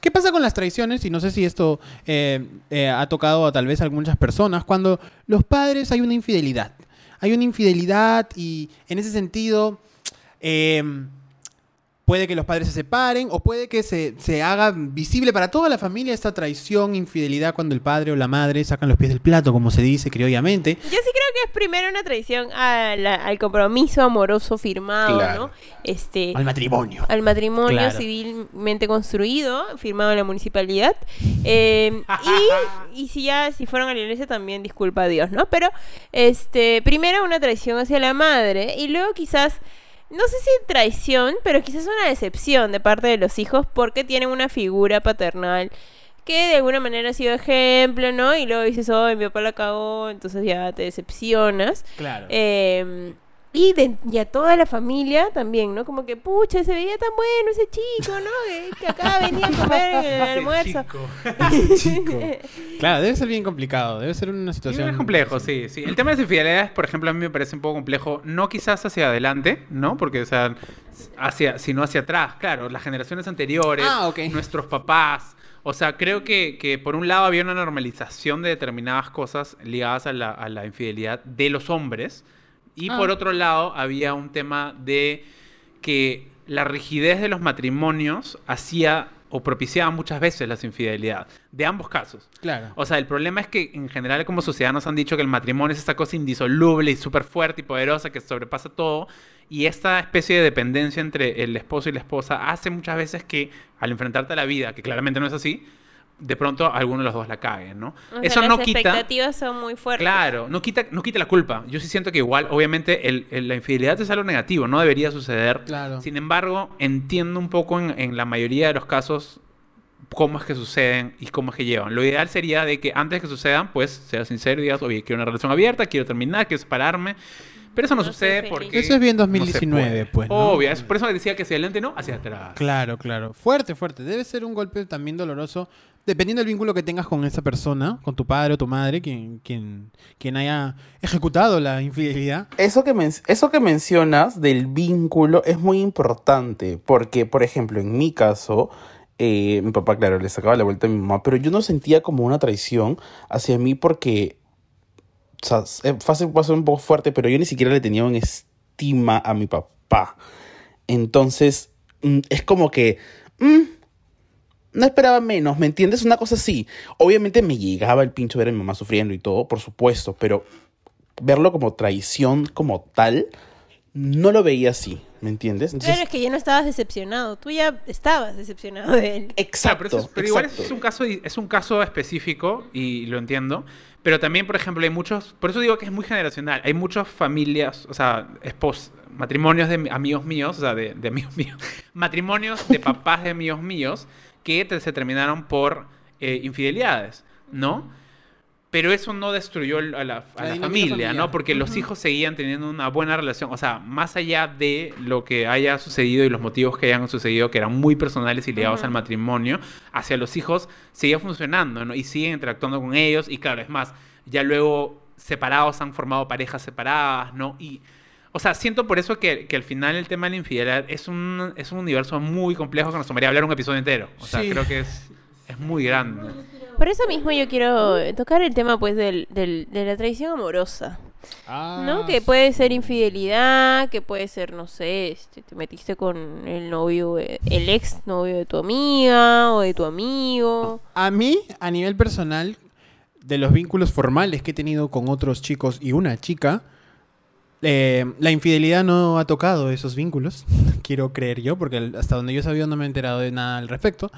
¿Qué pasa con las traiciones? Y no sé si esto eh, eh, ha tocado a tal vez a muchas personas. Cuando los padres hay una infidelidad. Hay una infidelidad y en ese sentido eh, puede que los padres se separen o puede que se, se haga visible para toda la familia esta traición, infidelidad cuando el padre o la madre sacan los pies del plato, como se dice criollamente.
Yo sí creo que es primero una traición a la- al compromiso amoroso firmado,
Claro.
¿no? Este,
Al matrimonio.
al matrimonio
Claro.
civilmente construido, firmado en la municipalidad. Eh, y, y si ya si fueron a la iglesia también disculpa a Dios, ¿no? Pero este primero una traición hacia la madre y luego quizás no sé si traición, pero quizás una decepción de parte de los hijos porque tienen una figura paternal que de alguna manera ha sido ejemplo, ¿no? Y luego dices, oh, mi papá la cagó, entonces ya te decepcionas.
Claro.
Eh, y, de, y a toda la familia también, ¿no? Como que, pucha, se veía tan bueno ese chico, ¿no? Que, que acá venía a comer en el almuerzo.
Claro, debe ser bien complicado, debe ser una situación...
es complejo, sí, sí. El tema de las infidelidades, por ejemplo, a mí me parece un poco complejo, no quizás hacia adelante, ¿no? Porque, o sea, hacia, sino hacia atrás, claro, las generaciones anteriores,
Ah,
nuestros papás. O sea, creo que, que por un lado había una normalización de determinadas cosas ligadas a la, a la infidelidad de los hombres. Y
Ah.
por otro lado, había un tema de que la rigidez de los matrimonios hacía o propiciaba muchas veces las infidelidades. De ambos casos.
Claro.
O sea, el problema es que en general como sociedad nos han dicho que el matrimonio es esta cosa indisoluble y súper fuerte y poderosa que sobrepasa todo. Y esta especie de dependencia entre el esposo y la esposa hace muchas veces que al enfrentarte a la vida, que claramente no es así, de pronto alguno de los dos la cague, ¿no?
O sea,
Eso
las
no quita...
expectativas son muy fuertes.
Claro, no quita, no quita la culpa. Yo sí siento que igual, obviamente, el- el- la infidelidad es algo negativo, no debería suceder.
Claro.
Sin embargo, entiendo un poco en, en la mayoría de los casos cómo es que suceden y cómo es que llevan. Lo ideal sería de que antes que sucedan, pues seas sincero y digas, oye, quiero una relación abierta, quiero terminar, quiero separarme. Pero eso no, sucede porque...
Eso es bien
no se
2019,
puede.
pues, ¿no?
Obvio, es por eso decía que hacia adelante no, hacia atrás.
Claro, claro. Fuerte, fuerte. Debe ser un golpe también doloroso, dependiendo del vínculo que tengas con esa persona, con tu padre o tu madre, quien, quien, quien haya ejecutado la infidelidad.
Eso que, eso que mencionas del vínculo es muy importante, porque, por ejemplo, en mi caso, eh, mi papá, claro, le sacaba la vuelta a mi mamá, pero yo no sentía como una traición hacia mí porque, o sea, eh, fácil ser un poco fuerte, pero yo ni siquiera le tenía una estima a mi papá. Entonces, mm, es como que... mm, no esperaba menos, ¿me entiendes? Una cosa así. Obviamente me llegaba el pincho ver a mi mamá sufriendo y todo, por supuesto, pero verlo como traición como tal, no lo veía así, ¿me entiendes? Entonces,
Claro, es que ya no estabas decepcionado. Tú ya estabas decepcionado de él.
Exacto,
pero, eso es- pero igual
exacto.
es un, caso, es un caso específico y lo entiendo. Pero también, por ejemplo, hay muchos, por eso digo que es muy generacional. Hay muchas familias, o sea, espos, matrimonios de mi- amigos míos, o sea, de, de amigos míos, matrimonios de papás de amigos míos que te- se terminaron por eh, infidelidades, ¿no? Pero eso no destruyó a la, a familia. ¿no? Porque los hijos seguían teniendo una buena relación. O sea, más allá de lo que haya sucedido y los motivos que hayan sucedido, que eran muy personales y ligados al matrimonio, hacia los hijos seguía funcionando, ¿no? Y siguen interactuando con ellos. Y claro, es más, ya luego separados han formado parejas separadas, ¿no? Y, o sea, siento por eso que, que al final el tema de la infidelidad es un, es un universo muy complejo que nos tomaría hablar un episodio entero. O sea,
Sí.
creo que es, es muy grande.
Por eso mismo yo quiero tocar el tema pues del, del- de la traición amorosa.
Ah,
¿No? Que puede ser infidelidad, que puede ser, no sé, este, te metiste con el novio, el ex novio de tu amiga o de tu amigo.
A mí, a nivel personal, de los vínculos formales que he tenido con otros chicos y una chica, eh, la infidelidad no ha tocado esos vínculos, quiero creer yo, porque hasta donde yo sabía no me he enterado de nada al respecto.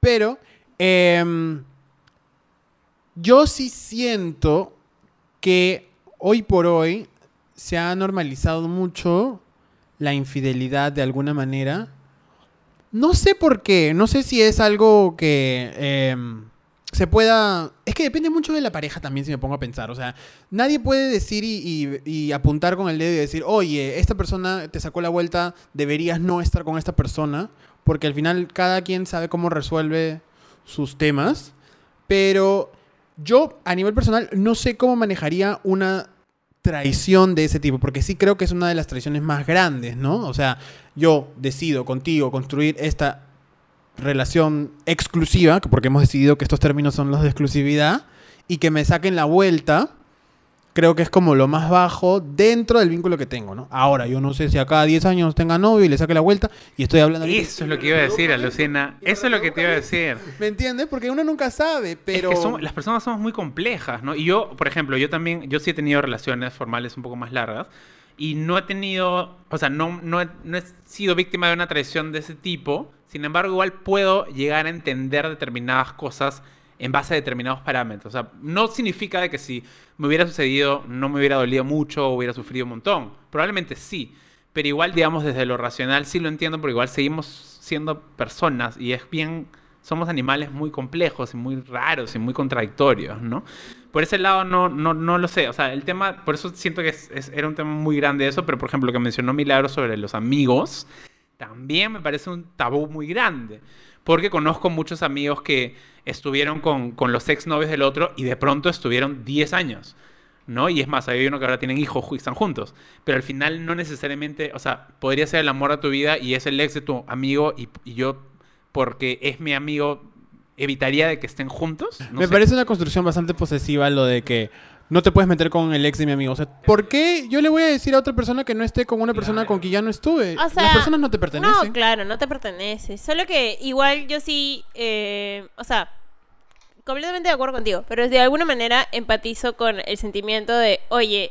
Pero em, yo sí siento que hoy por hoy se ha normalizado mucho la infidelidad de alguna manera. No sé por qué, no sé si es algo que em, se pueda... Es que depende mucho de la pareja también, si me pongo a pensar. O sea, nadie puede decir y, y- apuntar con el dedo y decir, oye, esta persona te sacó la vuelta, deberías no estar con esta persona, porque al final cada quien sabe cómo resuelve sus temas. Pero yo, a nivel personal, no sé cómo manejaría una traición de ese tipo, porque sí creo que es una de las traiciones más grandes, ¿no? O sea, yo decido contigo construir esta relación exclusiva, que- porque hemos decidido que estos términos son los de exclusividad, y que me saquen la vuelta, creo que es como lo más bajo dentro del vínculo que tengo, ¿no? Ahora, yo no sé si a cada 10 años tenga novio y le saque la vuelta, y estoy hablando...
Eso es lo que iba a decir, Alucina. Eso es lo que te iba a decir.
¿Me entiendes? Porque uno nunca sabe, pero...
Es que somos- las personas somos muy complejas, ¿no? Y yo, por ejemplo, yo también, yo sí he tenido relaciones formales un poco más largas y no he tenido, o sea, no, no, he, no he sido víctima de una traición de ese tipo. Sin embargo, igual puedo llegar a entender determinadas cosas en base a determinados parámetros. O sea, no significa de que si me hubiera sucedido no me hubiera dolido mucho o hubiera sufrido un montón. Probablemente sí. Pero igual, digamos, desde lo racional sí lo entiendo, porque igual seguimos siendo personas y es bien, somos animales muy complejos y muy raros y muy contradictorios, ¿no? Por ese lado no, no, no lo sé. O sea, el tema, por eso siento que es- es- era un tema muy grande eso, pero por ejemplo, lo que mencionó Milagro sobre los amigos, también me parece un tabú muy grande. Porque conozco muchos amigos que estuvieron con, con los exnovios del otro y de pronto estuvieron 10 años. ¿no? Y es más, hay uno que ahora tienen hijos y están juntos. Pero al final no necesariamente, o sea, podría ser el amor de tu vida y es el ex de tu amigo y, y yo, porque es mi amigo, evitaría de que estén juntos. No
me
sé.
parece una construcción bastante posesiva lo de que no te puedes meter con el ex de mi amigo. O sea, ¿por qué yo le voy a decir a otra persona que no esté con una persona con quien ya no estuve?
O sea,
Las personas no te pertenecen.
No, claro, no te pertenece. Solo que igual yo sí, eh, o sea, completamente de acuerdo contigo, pero de alguna manera empatizo con el sentimiento de, oye,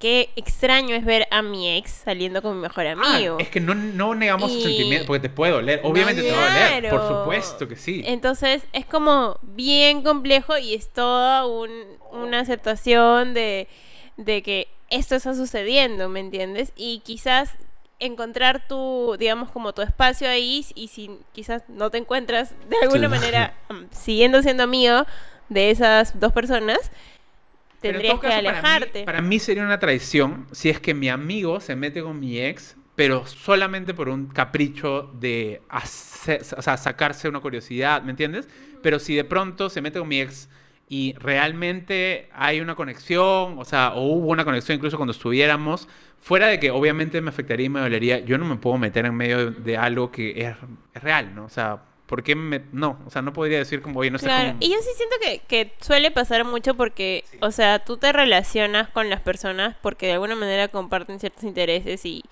qué extraño es ver a mi ex saliendo con mi mejor
Ah,
amigo.
es que no, no negamos
Y-
su sentimiento, porque te puede doler. Obviamente te va a doler, por supuesto que sí.
Entonces es como bien complejo y es toda un- una aceptación de, de que esto está sucediendo, ¿me entiendes? Y quizás encontrar tu, digamos, como tu espacio ahí y si quizás no te encuentras de alguna
Sí.
manera um, siguiendo siendo amigo de esas dos personas, tendrías que
caso, para mí-
alejarte.
Para mí, sería una traición si es que mi amigo se mete con mi ex, pero solamente por un capricho de hacer- o sea, sacarse una curiosidad, ¿me entiendes? Pero si de pronto se mete con mi ex y realmente hay una conexión, o sea, o hubo una conexión incluso cuando estuviéramos, fuera de que obviamente me afectaría y me dolería, yo no me puedo meter en medio de, de algo que es, es real, ¿no? O sea, ¿por qué me...? No, o sea, no podría decir como, oye, no sé
Claro,
cómo...
y yo sí siento que, que suele pasar mucho porque, o sea, tú te relacionas con las personas porque de alguna manera comparten ciertos intereses y,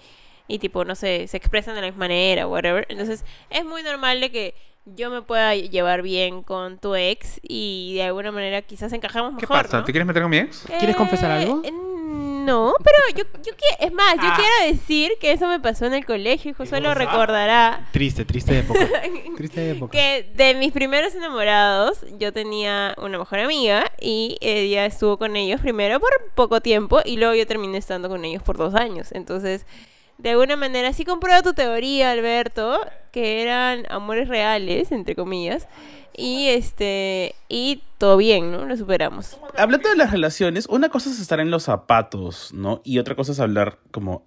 y tipo, no sé, se expresan de la misma manera, whatever. Entonces, es muy normal de que yo me pueda llevar bien con tu ex y de alguna manera quizás encajamos
¿Qué
mejor,
pasa?
¿no?
¿Te quieres meter con mi ex?
¿Quieres confesar algo?
Eh, No, pero yo, yo es más, yo
Ah.
quiero decir que eso me pasó en el colegio y José lo recordará.
Triste, triste época. triste época.
Que de mis primeros enamorados, yo tenía una mejor amiga y ella estuvo con ellos primero por poco tiempo y luego yo terminé estando con ellos por dos años. Entonces, de alguna manera, sí comprueba tu teoría, Alberto, que eran amores reales, entre comillas. Y este, y todo bien, ¿no? Lo superamos.
Hablando de las relaciones, una cosa es estar en los zapatos, ¿no? Y otra cosa es hablar como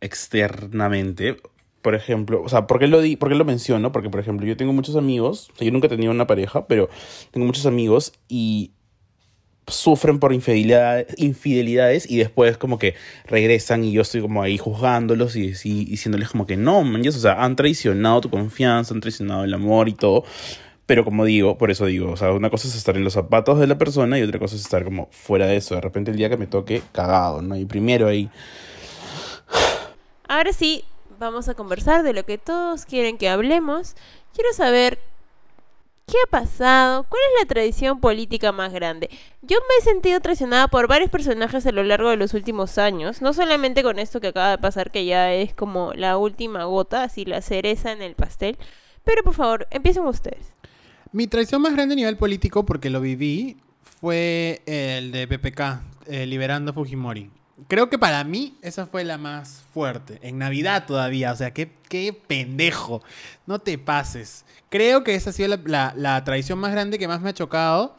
externamente. Por ejemplo, o sea, ¿por qué lo, di por qué lo menciono? Porque, por ejemplo, yo tengo muchos amigos, o sea, yo nunca he tenido una pareja, pero tengo muchos amigos y sufren por infidelidad- infidelidades y después como que regresan y yo estoy como ahí juzgándolos y, y diciéndoles como que no, man, o sea, han traicionado tu confianza, han traicionado el amor y todo. Pero como digo, por eso digo, o sea, una cosa es estar en los zapatos de la persona y otra cosa es estar como fuera de eso. De repente el día que me toque, cagado, ¿no? Y primero ahí,
Ahora sí, vamos a conversar de lo que todos quieren que hablemos. Quiero saber qué ha pasado, cuál es la tradición política más grande. Yo me he sentido traicionada por varios personajes a lo largo de los últimos años, no solamente con esto que acaba de pasar, que ya es como la última gota, así la cereza en el pastel. Pero por favor, empiecen ustedes.
Mi traición más grande a nivel político, porque lo viví, fue el de PPK, eh, liberando a Fujimori. creo que para mí esa fue la más fuerte. En Navidad todavía, o sea, qué, qué pendejo. No te pases. Creo que esa ha sido la, la- la traición más grande que más me ha chocado.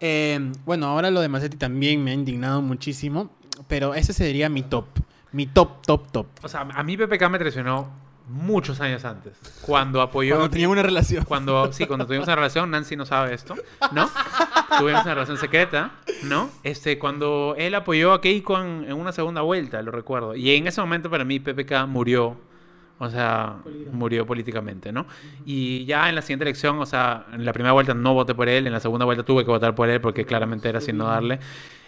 Eh, bueno, ahora lo de Macetti también me ha indignado muchísimo, pero ese sería mi top. Mi top, top, top.
O sea, a mí PPK me traicionó muchos años antes. Cuando apoyó.
Cuando tenían una relación.
Cuando, sí, cuando tuvimos una relación, Nancy no sabe esto, ¿no? Tuvimos una relación secreta, ¿no? Este, cuando él apoyó a Keiko en, en una segunda vuelta, lo recuerdo. Y en ese momento para mí PPK murió, o sea, murió políticamente, ¿no? Y ya en la siguiente elección, o sea, en la primera vuelta no voté por él, en la segunda vuelta tuve que votar por él porque claramente era sin no darle.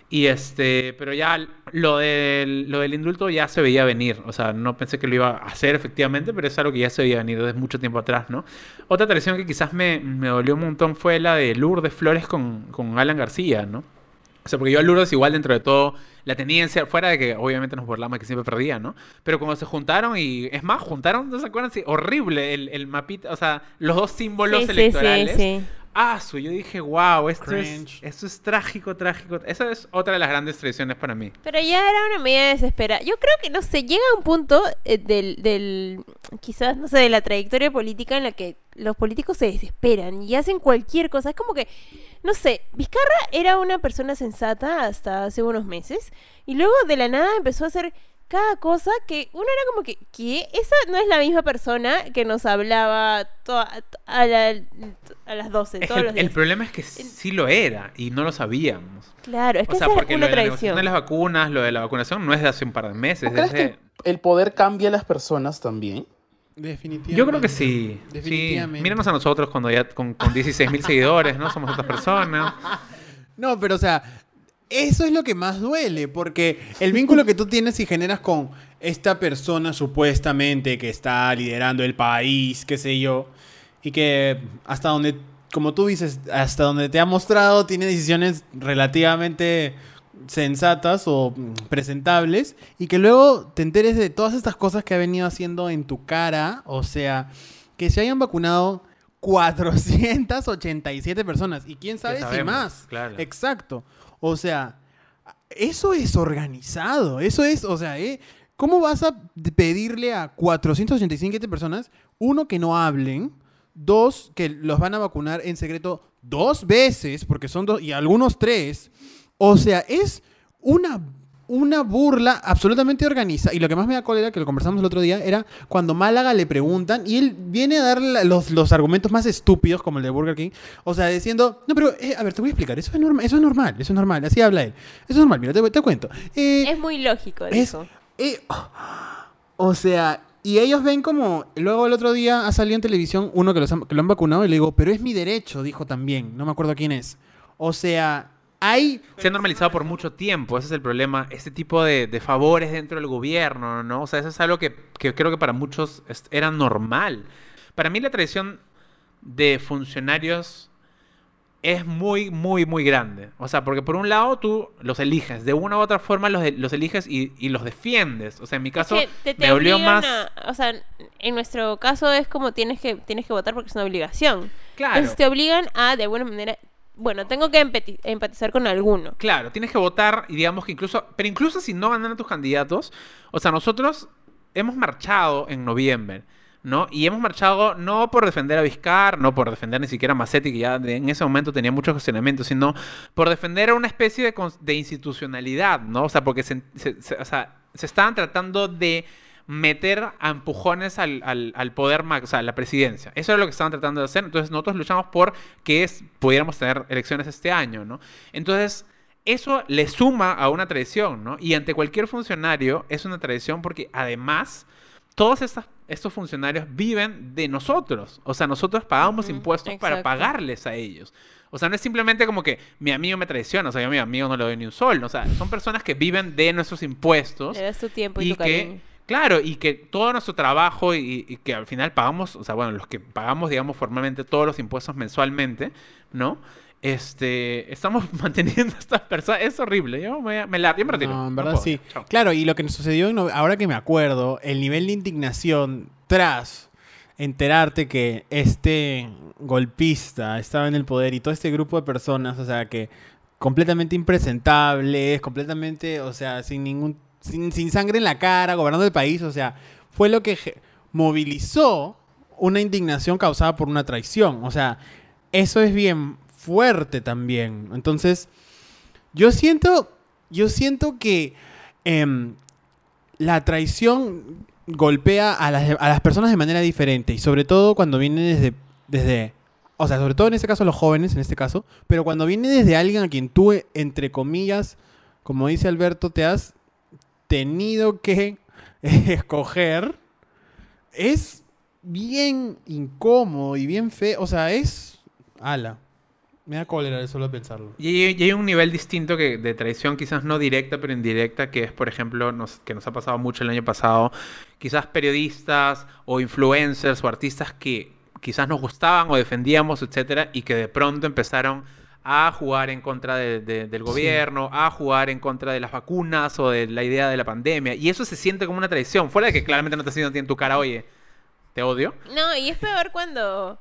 Y este, pero ya lo del, lo del indulto ya se veía venir. O sea, no pensé que lo iba a hacer efectivamente, pero es algo que ya se veía venir desde mucho tiempo atrás, ¿no? Otra tradición que quizás me, me dolió un montón fue la de Lourdes Flores con, con Alan García, ¿no? O sea, porque yo a Lourdes igual dentro de todo la tenía en ser- fuera de que obviamente nos burlamos que siempre perdía, ¿no? Pero cuando se juntaron y, es más, juntaron, ¿no se acuerdan? Sí, horrible el, el mapita, o sea, los dos símbolos
Sí, sí,
electorales.
sí, sí.
Ah, su, yo dije, wow, esto es,
Cringe.
esto es trágico, trágico. Esa es otra de las grandes tradiciones para mí.
Pero ya era una medida desesperada. Yo creo que, no sé, llega un punto eh, del, del, quizás, no sé, de la trayectoria política en la que los políticos se desesperan y hacen cualquier cosa. Es como que, no sé, Vizcarra era una persona sensata hasta hace unos meses y luego de la nada empezó a hacer cada cosa que uno era como que, ¿qué? Esa no es la misma persona que nos hablaba a, la- a las 12
Es
todos
que
los
el,
días.
el problema es que sí lo era y no lo sabíamos.
Claro, es que
O sea,
esa
porque
es
lo
una
la negociación
tradición.
de las vacunas, lo de la vacunación no es de hace un par de meses.
¿No crees
desde-
que el poder cambia a las personas también?
Definitivamente.
Yo creo que sí. sí.
Definitivamente.
Míranos a nosotros cuando ya con, con 16 mil seguidores, ¿no? Somos otras personas.
No, pero o sea, eso es lo que más duele, porque el vínculo que tú tienes y generas con esta persona supuestamente que está liderando el país, qué sé yo, y que hasta donde, como tú dices, hasta donde te ha mostrado, tiene decisiones relativamente sensatas o presentables, y que luego te enteres de todas estas cosas que ha venido haciendo en tu cara, o sea, que se hayan vacunado 487 personas, y quién sabe si más.
claro.
Exacto. O sea, eso es organizado. Eso es, o sea, ¿eh? ¿cómo vas a pedirle a 487 personas, uno, que no hablen, dos, que los van a vacunar en secreto dos veces, porque son dos, y algunos tres? O sea, es una, una burla absolutamente organizada. Y lo que más me da cólera, que lo conversamos el otro día, era cuando Málaga le preguntan y él viene a dar los, los argumentos más estúpidos, como el de Burger King. O sea, diciendo, no, pero, eh, a ver, te voy a explicar, eso es, normal, eso es normal, eso es normal, así habla él. Eso es normal, mira, te, te cuento. Eh,
Es muy lógico,
es-
dijo.
eh, o sea, y ellos ven como, luego el otro día ha salido en televisión uno que, los han- que lo han vacunado y le digo, pero es mi derecho, dijo también, no me acuerdo quién es. O sea, hay...
Se ha normalizado por mucho tiempo, ese es el problema. Este tipo de, de favores dentro del gobierno, ¿no? O sea, eso es algo que, que creo que para muchos era normal. Para mí la tradición de funcionarios es muy, muy, muy grande. O sea, porque por un lado tú los eliges, de una u otra forma los, de- los eliges y, y los defiendes. O sea, en mi caso
que te, te
me dolió
obligan
más...
a- o sea, en nuestro caso es como tienes que tienes que votar porque es una obligación.
Claro.
Entonces te obligan a, de alguna manera, bueno, tengo que empati- empatizar con alguno.
Claro, tienes que votar y digamos que incluso, pero incluso si no ganan tus candidatos, o sea, nosotros hemos marchado en noviembre, ¿no? Y hemos marchado no por defender a Vizcar, no por defender ni siquiera a Macetti, que ya en ese momento tenía muchos cuestionamientos, sino por defender a una especie de, de institucionalidad, ¿no? O sea, porque se- se- o sea, se estaban tratando de meter a empujones al, al, al poder, o sea, a la presidencia. Eso era lo que estaban tratando de hacer. Entonces nosotros luchamos por que es- pudiéramos tener elecciones este año, ¿no? Entonces eso le suma a una tradición, ¿no? Y ante cualquier funcionario es una tradición porque además todos estas, estos funcionarios viven de nosotros. O sea, nosotros pagamos impuestos para pagarles a ellos. O sea, no es simplemente como que mi amigo me traiciona, o sea, yo a mi amigo no le doy ni un sol. O sea, son personas que viven de nuestros impuestos.
Le das tu tiempo y,
Y
tu
que,
cariño.
Claro, y que todo nuestro trabajo y, y que al final pagamos, o sea, bueno, los que pagamos, digamos, formalmente todos los impuestos mensualmente, ¿no? Este, estamos manteniendo a estas personas. Es horrible. Yo me, me la, yo me retiro.
No, en verdad sí.
Chao.
Claro, y lo que nos sucedió, ahora que me acuerdo, el nivel de indignación tras enterarte que este golpista estaba en el poder y todo este grupo de personas, o sea, que completamente impresentables, completamente, o sea, sin ningún, sin, sin sangre en la cara, gobernando el país, o sea, fue lo que movilizó una indignación causada por una traición. O sea, eso es bien fuerte también. Entonces, yo siento, yo siento que em, la traición golpea a las, a las personas de manera diferente y sobre todo cuando viene desde, desde, o sea, sobre todo en este caso los jóvenes, en este caso, pero cuando viene desde alguien a quien tú, entre comillas, como dice Alberto, te has tenido que escoger, es bien incómodo y bien feo, o sea, es... Ala, me da cólera de solo pensarlo.
Y y hay un nivel distinto que, de traición, quizás no directa, pero indirecta, que es, por ejemplo, nos- que nos ha pasado mucho el año pasado, quizás periodistas o influencers o artistas que quizás nos gustaban o defendíamos, etcétera, y que de pronto empezaron a jugar en contra de- de- del gobierno, a jugar en contra de las vacunas o de la idea de la pandemia. Y eso se siente como una traición, fuera de que claramente no te ti en tu cara, oye, te odio.
No, y es peor cuando.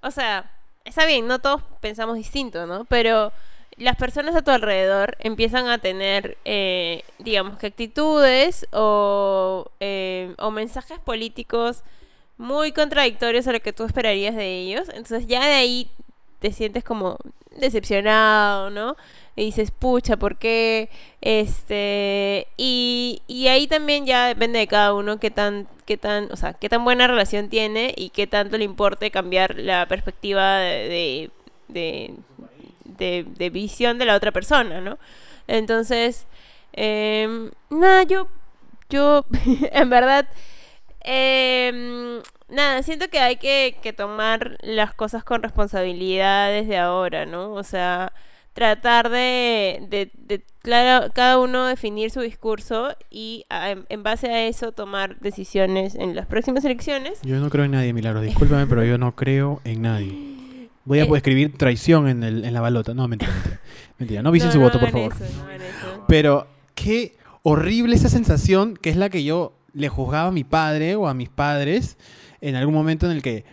O sea, está bien, no todos pensamos distinto, ¿no? Pero las personas a tu alrededor empiezan a tener, eh, digamos que actitudes o, eh, o mensajes políticos muy contradictorios a lo que tú esperarías de ellos. Entonces ya de ahí te sientes como decepcionado, ¿no? Y dices, pucha, ¿por qué? Este, y, y ahí también ya depende de cada uno qué tan, qué tan, o sea, qué tan buena relación tiene y qué tanto le importe cambiar la perspectiva de, de, de, visión de la otra persona, ¿no? Entonces, em, nada, yo, yo, en verdad, em, nada, siento que hay que, que tomar las cosas con responsabilidad desde ahora, ¿no? O sea, tratar de, de, de, claro, cada uno definir su discurso y a- en, base a eso tomar decisiones en las próximas elecciones.
Yo no creo en nadie, Milagros. Discúlpame, pero yo no creo en nadie. Voy a
Eh.
escribir traición en, el, en la balota. No, mentira, mentira. Mentira, no visen
No,
su
no
voto, por favor.
eso, no hagan eso.
Pero qué horrible esa sensación que es la que yo le juzgaba a mi padre o a mis padres en algún momento en el que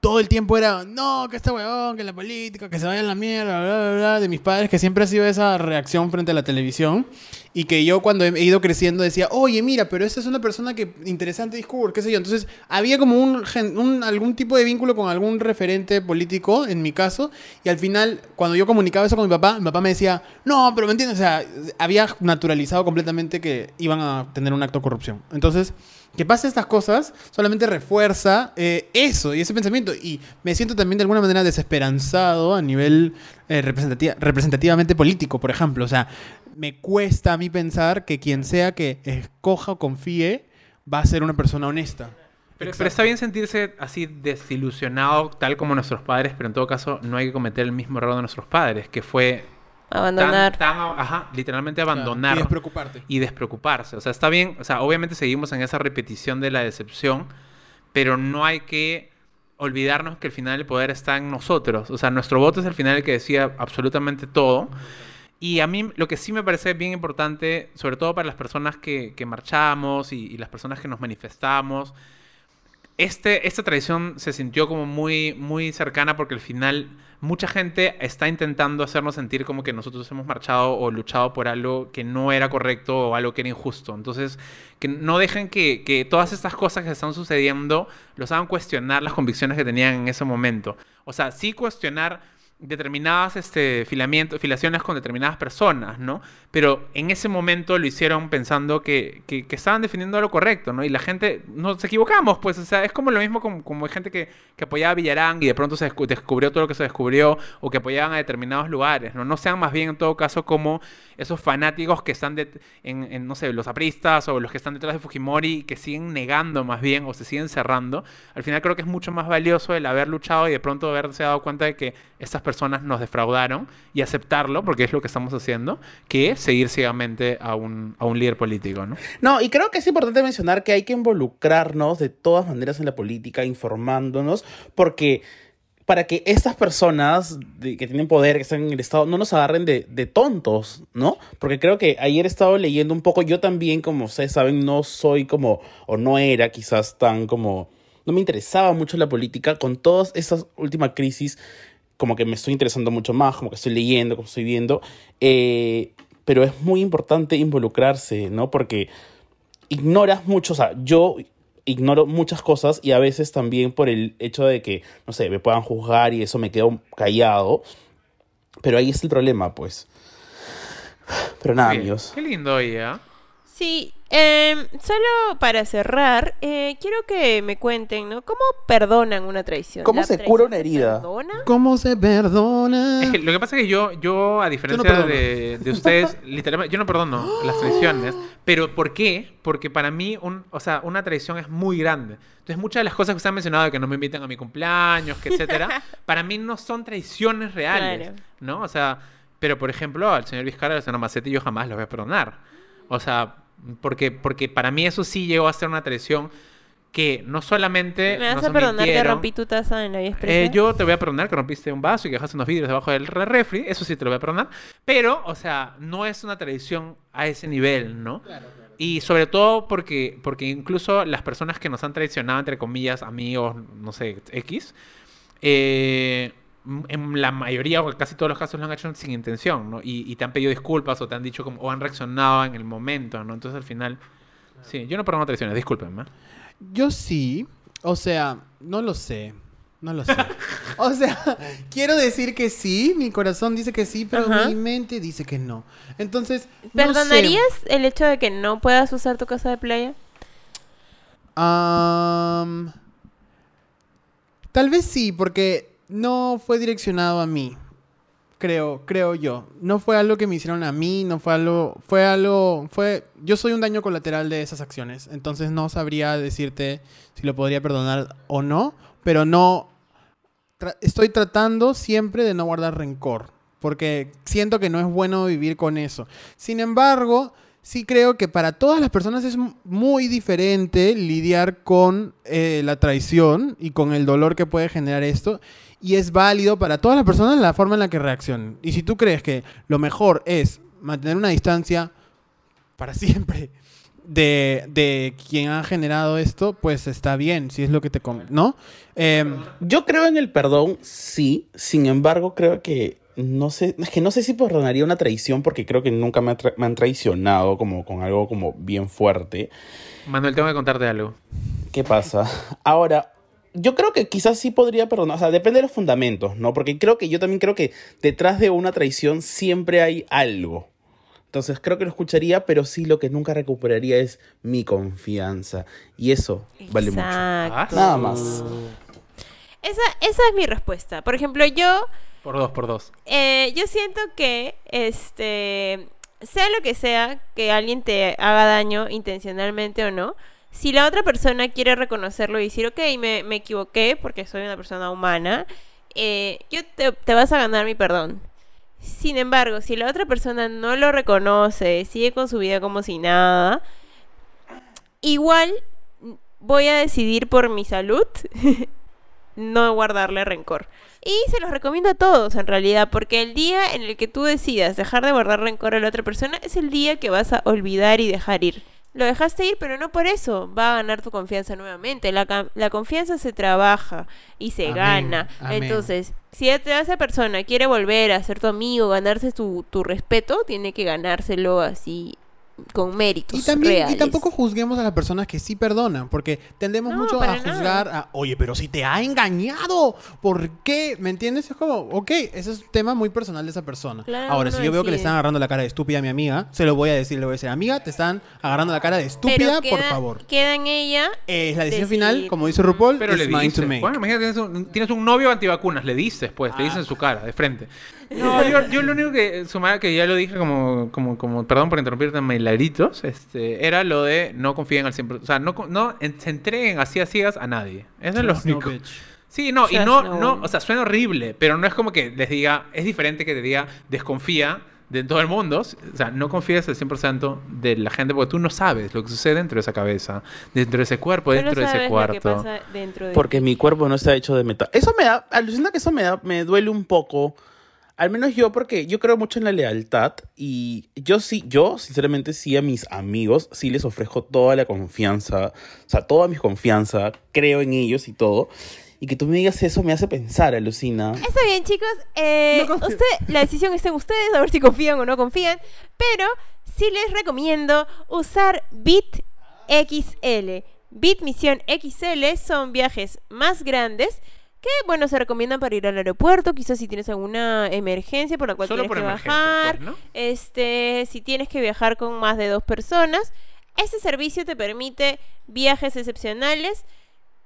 todo el tiempo era, no, que este huevón, que la política, que se vaya a la mierda, bla, bla, bla, de mis padres, que siempre ha sido esa reacción frente a la televisión. Y que yo cuando he ido creciendo decía, oye, mira, pero esta es una persona que interesante discurso, qué sé yo. Entonces había como un, un- algún tipo de vínculo con algún referente político, en mi caso. Y al final, cuando yo comunicaba eso con mi papá, mi papá me decía, no, pero me entiendes, o sea, había naturalizado completamente que iban a tener un acto de corrupción. Entonces, que pase estas cosas solamente refuerza eh, eso y ese pensamiento. Y me siento también de alguna manera desesperanzado a nivel eh, representativa- representativamente político, por ejemplo. O sea, me cuesta a mí pensar que quien sea que escoja o confíe va a ser una persona honesta.
Pero, está bien sentirse así desilusionado, tal como nuestros padres, pero en todo caso no hay que cometer el mismo error de nuestros padres, que fue
Abandonar.
tan- ajá, literalmente abandonar
Y despreocuparte.
y despreocuparse. O sea, está bien, o sea, obviamente seguimos en esa repetición de la decepción, pero no hay que olvidarnos que al final el poder está en nosotros. O sea, nuestro voto es al final el que decía absolutamente todo. Y a mí lo que sí me parece bien importante, sobre todo para las personas que, que marchamos y, y las personas que nos manifestamos, este, esta tradición se sintió como muy, muy cercana porque al final mucha gente está intentando hacernos sentir como que nosotros hemos marchado o luchado por algo que no era correcto o algo que era injusto. Entonces, que no dejen que, todas estas cosas que están sucediendo los hagan cuestionar las convicciones que tenían en ese momento. O sea, sí cuestionar determinadas este, filamientos, filaciones con determinadas personas, ¿no? Pero en ese momento lo hicieron pensando que, que, estaban defendiendo lo correcto, ¿no? Y la gente, nos equivocamos, pues, o es como lo mismo como, como hay gente que, que apoyaba a Villarán y de pronto se descu- descubrió todo lo que se descubrió, o que apoyaban a determinados lugares, ¿no? No sean más bien en todo caso como esos fanáticos que están, de, en, en, no sé, los apristas o los que están detrás de Fujimori, que siguen negando más bien o se siguen cerrando. Al final creo que es mucho más valioso el haber luchado y de pronto haberse dado cuenta de que estas personas nos defraudaron y aceptarlo, porque es lo que estamos haciendo, que seguir ciegamente a un, a un líder político, ¿no?
No, y creo que es importante mencionar que hay que involucrarnos de todas maneras en la política, informándonos, porque para que estas personas de- que tienen poder, que están en el Estado, no nos agarren de, de tontos, ¿no? Porque creo que ayer he estado leyendo un poco, yo también, como ustedes saben, no soy como, o no era quizás tan como, no me interesaba mucho la política, con todas estas últimas crisis como que me estoy interesando mucho más, como que estoy leyendo, como estoy viendo. eh, pero es muy importante involucrarse, ¿no? Porque ignoras mucho, o sea, yo ignoro muchas cosas y a veces también por el hecho de que, no sé, me puedan juzgar y eso me quedo callado. Pero ahí es el problema, pues. Pero nada,
Bien.
amigos.
Qué lindo hoy, ¿ah?
Sí, em, solo para cerrar, eh, quiero que me cuenten, ¿no? ¿Cómo perdonan una traición?
¿Cómo
¿La
se
traición
cura una
se
herida?
perdona?
¿Cómo se perdona?
Es que lo que pasa es que yo, yo a diferencia de, de ustedes, literalmente, yo no perdono las traiciones. Pero ¿por qué? Porque para mí, un, o sea, una traición es muy grande. Entonces, muchas de las cosas que usted ha mencionado, de que no me invitan a mi cumpleaños, que etcétera, para mí no son traiciones reales,
Claro.
¿no? O sea, pero por ejemplo, al señor Vizcarra, al señor Macetti, yo jamás los voy a perdonar. O sea, porque, porque para mí eso sí llegó a ser una traición que no solamente...
¿Me vas
nos
a perdonar que rompí tu taza en la vía
eh, yo te voy a perdonar que rompiste un vaso y que dejaste unos vidrios debajo del re- refri. Eso sí te lo voy a perdonar. Pero, o sea, no es una tradición a ese nivel, ¿no? Y sobre todo porque, porque incluso las personas que nos han traicionado, entre comillas, amigos, no sé, X, eh, en la mayoría o casi todos los casos lo han hecho sin intención, ¿no? Y, y te han pedido disculpas o te han dicho como, o han reaccionado en el momento, ¿no? Entonces al final, sí, yo no perdono traiciones, discúlpenme.
Yo sí. O sea, no lo sé. No lo sé. O sea, quiero decir que sí, mi corazón dice que sí, pero
Ajá.
mi mente dice que no. Entonces, no sé.
¿Perdonarías el hecho de que no puedas usar tu casa de playa?
Tal vez sí, porque no fue direccionado a mí. Creo, creo yo. No fue algo que me hicieron a mí, no fue algo, fue algo, fue, yo soy un daño colateral de esas acciones, entonces no sabría decirte si lo podría perdonar o no, pero no, estoy tratando siempre de no guardar rencor, porque siento que no es bueno vivir con eso. Sin embargo, sí creo que para todas las personas es muy diferente lidiar con eh, la traición y con el dolor que puede generar esto. Y es válido para todas las personas la forma en la que reaccionen. Y si tú crees que lo mejor es mantener una distancia para siempre de, de quien ha generado esto, pues está bien, si es lo que te... ¿No? Em,
Yo creo en el perdón, sí. Sin embargo, creo que no sé, es que no sé si perdonaría una traición porque creo que nunca me, tra- me han traicionado como con algo como bien fuerte.
Manuel, tengo que contarte algo.
¿Qué pasa? Ahora, yo creo que quizás sí podría perdonar, o sea, depende de los fundamentos, ¿no? Porque creo que yo también creo que detrás de una traición siempre hay algo. Entonces creo que lo escucharía, pero sí lo que nunca recuperaría es mi confianza. Y eso vale mucho. Nada más.
Esa, esa es mi respuesta. Por ejemplo, yo,
Por dos, por dos.
eh, yo siento que, este, sea lo que sea, que alguien te haga daño intencionalmente o no, si la otra persona quiere reconocerlo y decir, ok, me, equivoqué porque soy una persona humana, eh, yo te, te vas a ganar mi perdón. Sin embargo, si la otra persona no lo reconoce, sigue con su vida como si nada, igual voy a decidir por mi salud no guardarle rencor. Y se los recomiendo a todos en realidad, porque el día en el que tú decidas dejar de guardar rencor a la otra persona es el día que vas a olvidar y dejar ir. Lo dejaste ir, pero no por eso va a ganar tu confianza nuevamente. La, la confianza se trabaja y se
Amén,
gana.
amén.
Entonces, si esa esa persona quiere volver a ser tu amigo, ganarse tu, tu respeto, tiene que ganárselo así con méritos
Y también, y tampoco juzguemos a las personas que sí perdonan, porque tendemos
No,
mucho a
nada.
juzgar a, oye, pero si te ha engañado, ¿por qué? ¿Me entiendes? Es como, ok, ese es un tema muy personal de esa persona.
Claro,
Ahora, si yo veo que le están agarrando la cara de estúpida a mi amiga, se lo voy a decir, le voy a decir, amiga, te están agarrando la cara de estúpida,
Pero
por
queda-
favor.
Queda en ella.
Eh, es la decisión
decidir.
final, como dice RuPaul,
Pero
es
le
mine
dices,
to make.
bueno, imagínate, tienes un, tienes un novio antivacunas, le dices, pues, te dices en su cara, de frente. No, yo, yo lo único que, sumaba, que ya lo dije como, como, como perdón por interrumpirte, Milagritos, este, era lo de no confíen al 100%, o sea, no, no en- se entreguen así a ciegas a nadie. Eso es lo
no
único.
bitch.
Sí, no, y no,
no
no, o sea, suena horrible, pero no es como que les diga, es diferente que te diga, desconfía de todo el mundo, o sea, no confíes al 100% de la gente, porque tú no sabes lo que sucede dentro de esa cabeza, dentro de ese cuerpo, dentro de ese cuarto.
que pasa dentro de
Porque mi cuerpo no está hecho de metal. Eso me da, alucina que eso me da, me duele un poco. Al menos yo, porque yo creo mucho en la lealtad y yo sí, yo sinceramente sí a mis amigos, sí les ofrezco toda la confianza, o sea, toda mi confianza, creo en ellos y todo. Y que tú me digas eso me hace pensar, alucina.
Está bien, chicos. eh,
No
usted, la decisión está en ustedes, a ver si confían o no confían. Pero sí les recomiendo usar Bit XL. Bit Misión XL son viajes más grandes que, bueno, se recomiendan para ir al aeropuerto. Quizás si tienes alguna emergencia por la cual
Solo
tienes
por
que bajar.
pues, ¿no?
Este, si tienes que viajar con más de dos personas, este servicio te permite viajes excepcionales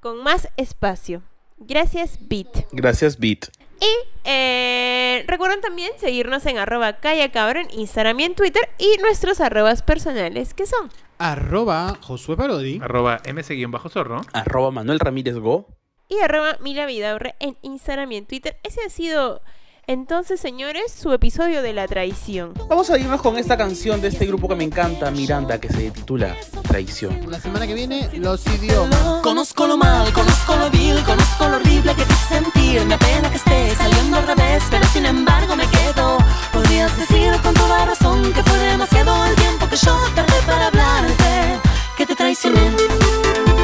con más espacio. Gracias, Bit.
Gracias, Beat.
Y eh, recuerden también seguirnos en arroba callacabra en Instagram y en Twitter y nuestros arrobas personales que son.
Arroba Josué Parodi.
Arroba ms-zorro.
Arroba Manuel Ramírez Go
y arroba Mila Vidaurre en Instagram y en Twitter. Ese ha sido entonces, señores, su episodio de la traición.
Vamos a irnos con esta canción de este grupo que me encanta, Miranda, que se titula Traición.
La semana que viene, los idiomas.
Conozco lo mal, conozco lo vil, conozco lo horrible que te sentir. Me apena que esté saliendo al revés, pero sin embargo me quedo. Podrías decir con toda razón que fue demasiado el tiempo que yo tardé para hablarte, que te traicioné.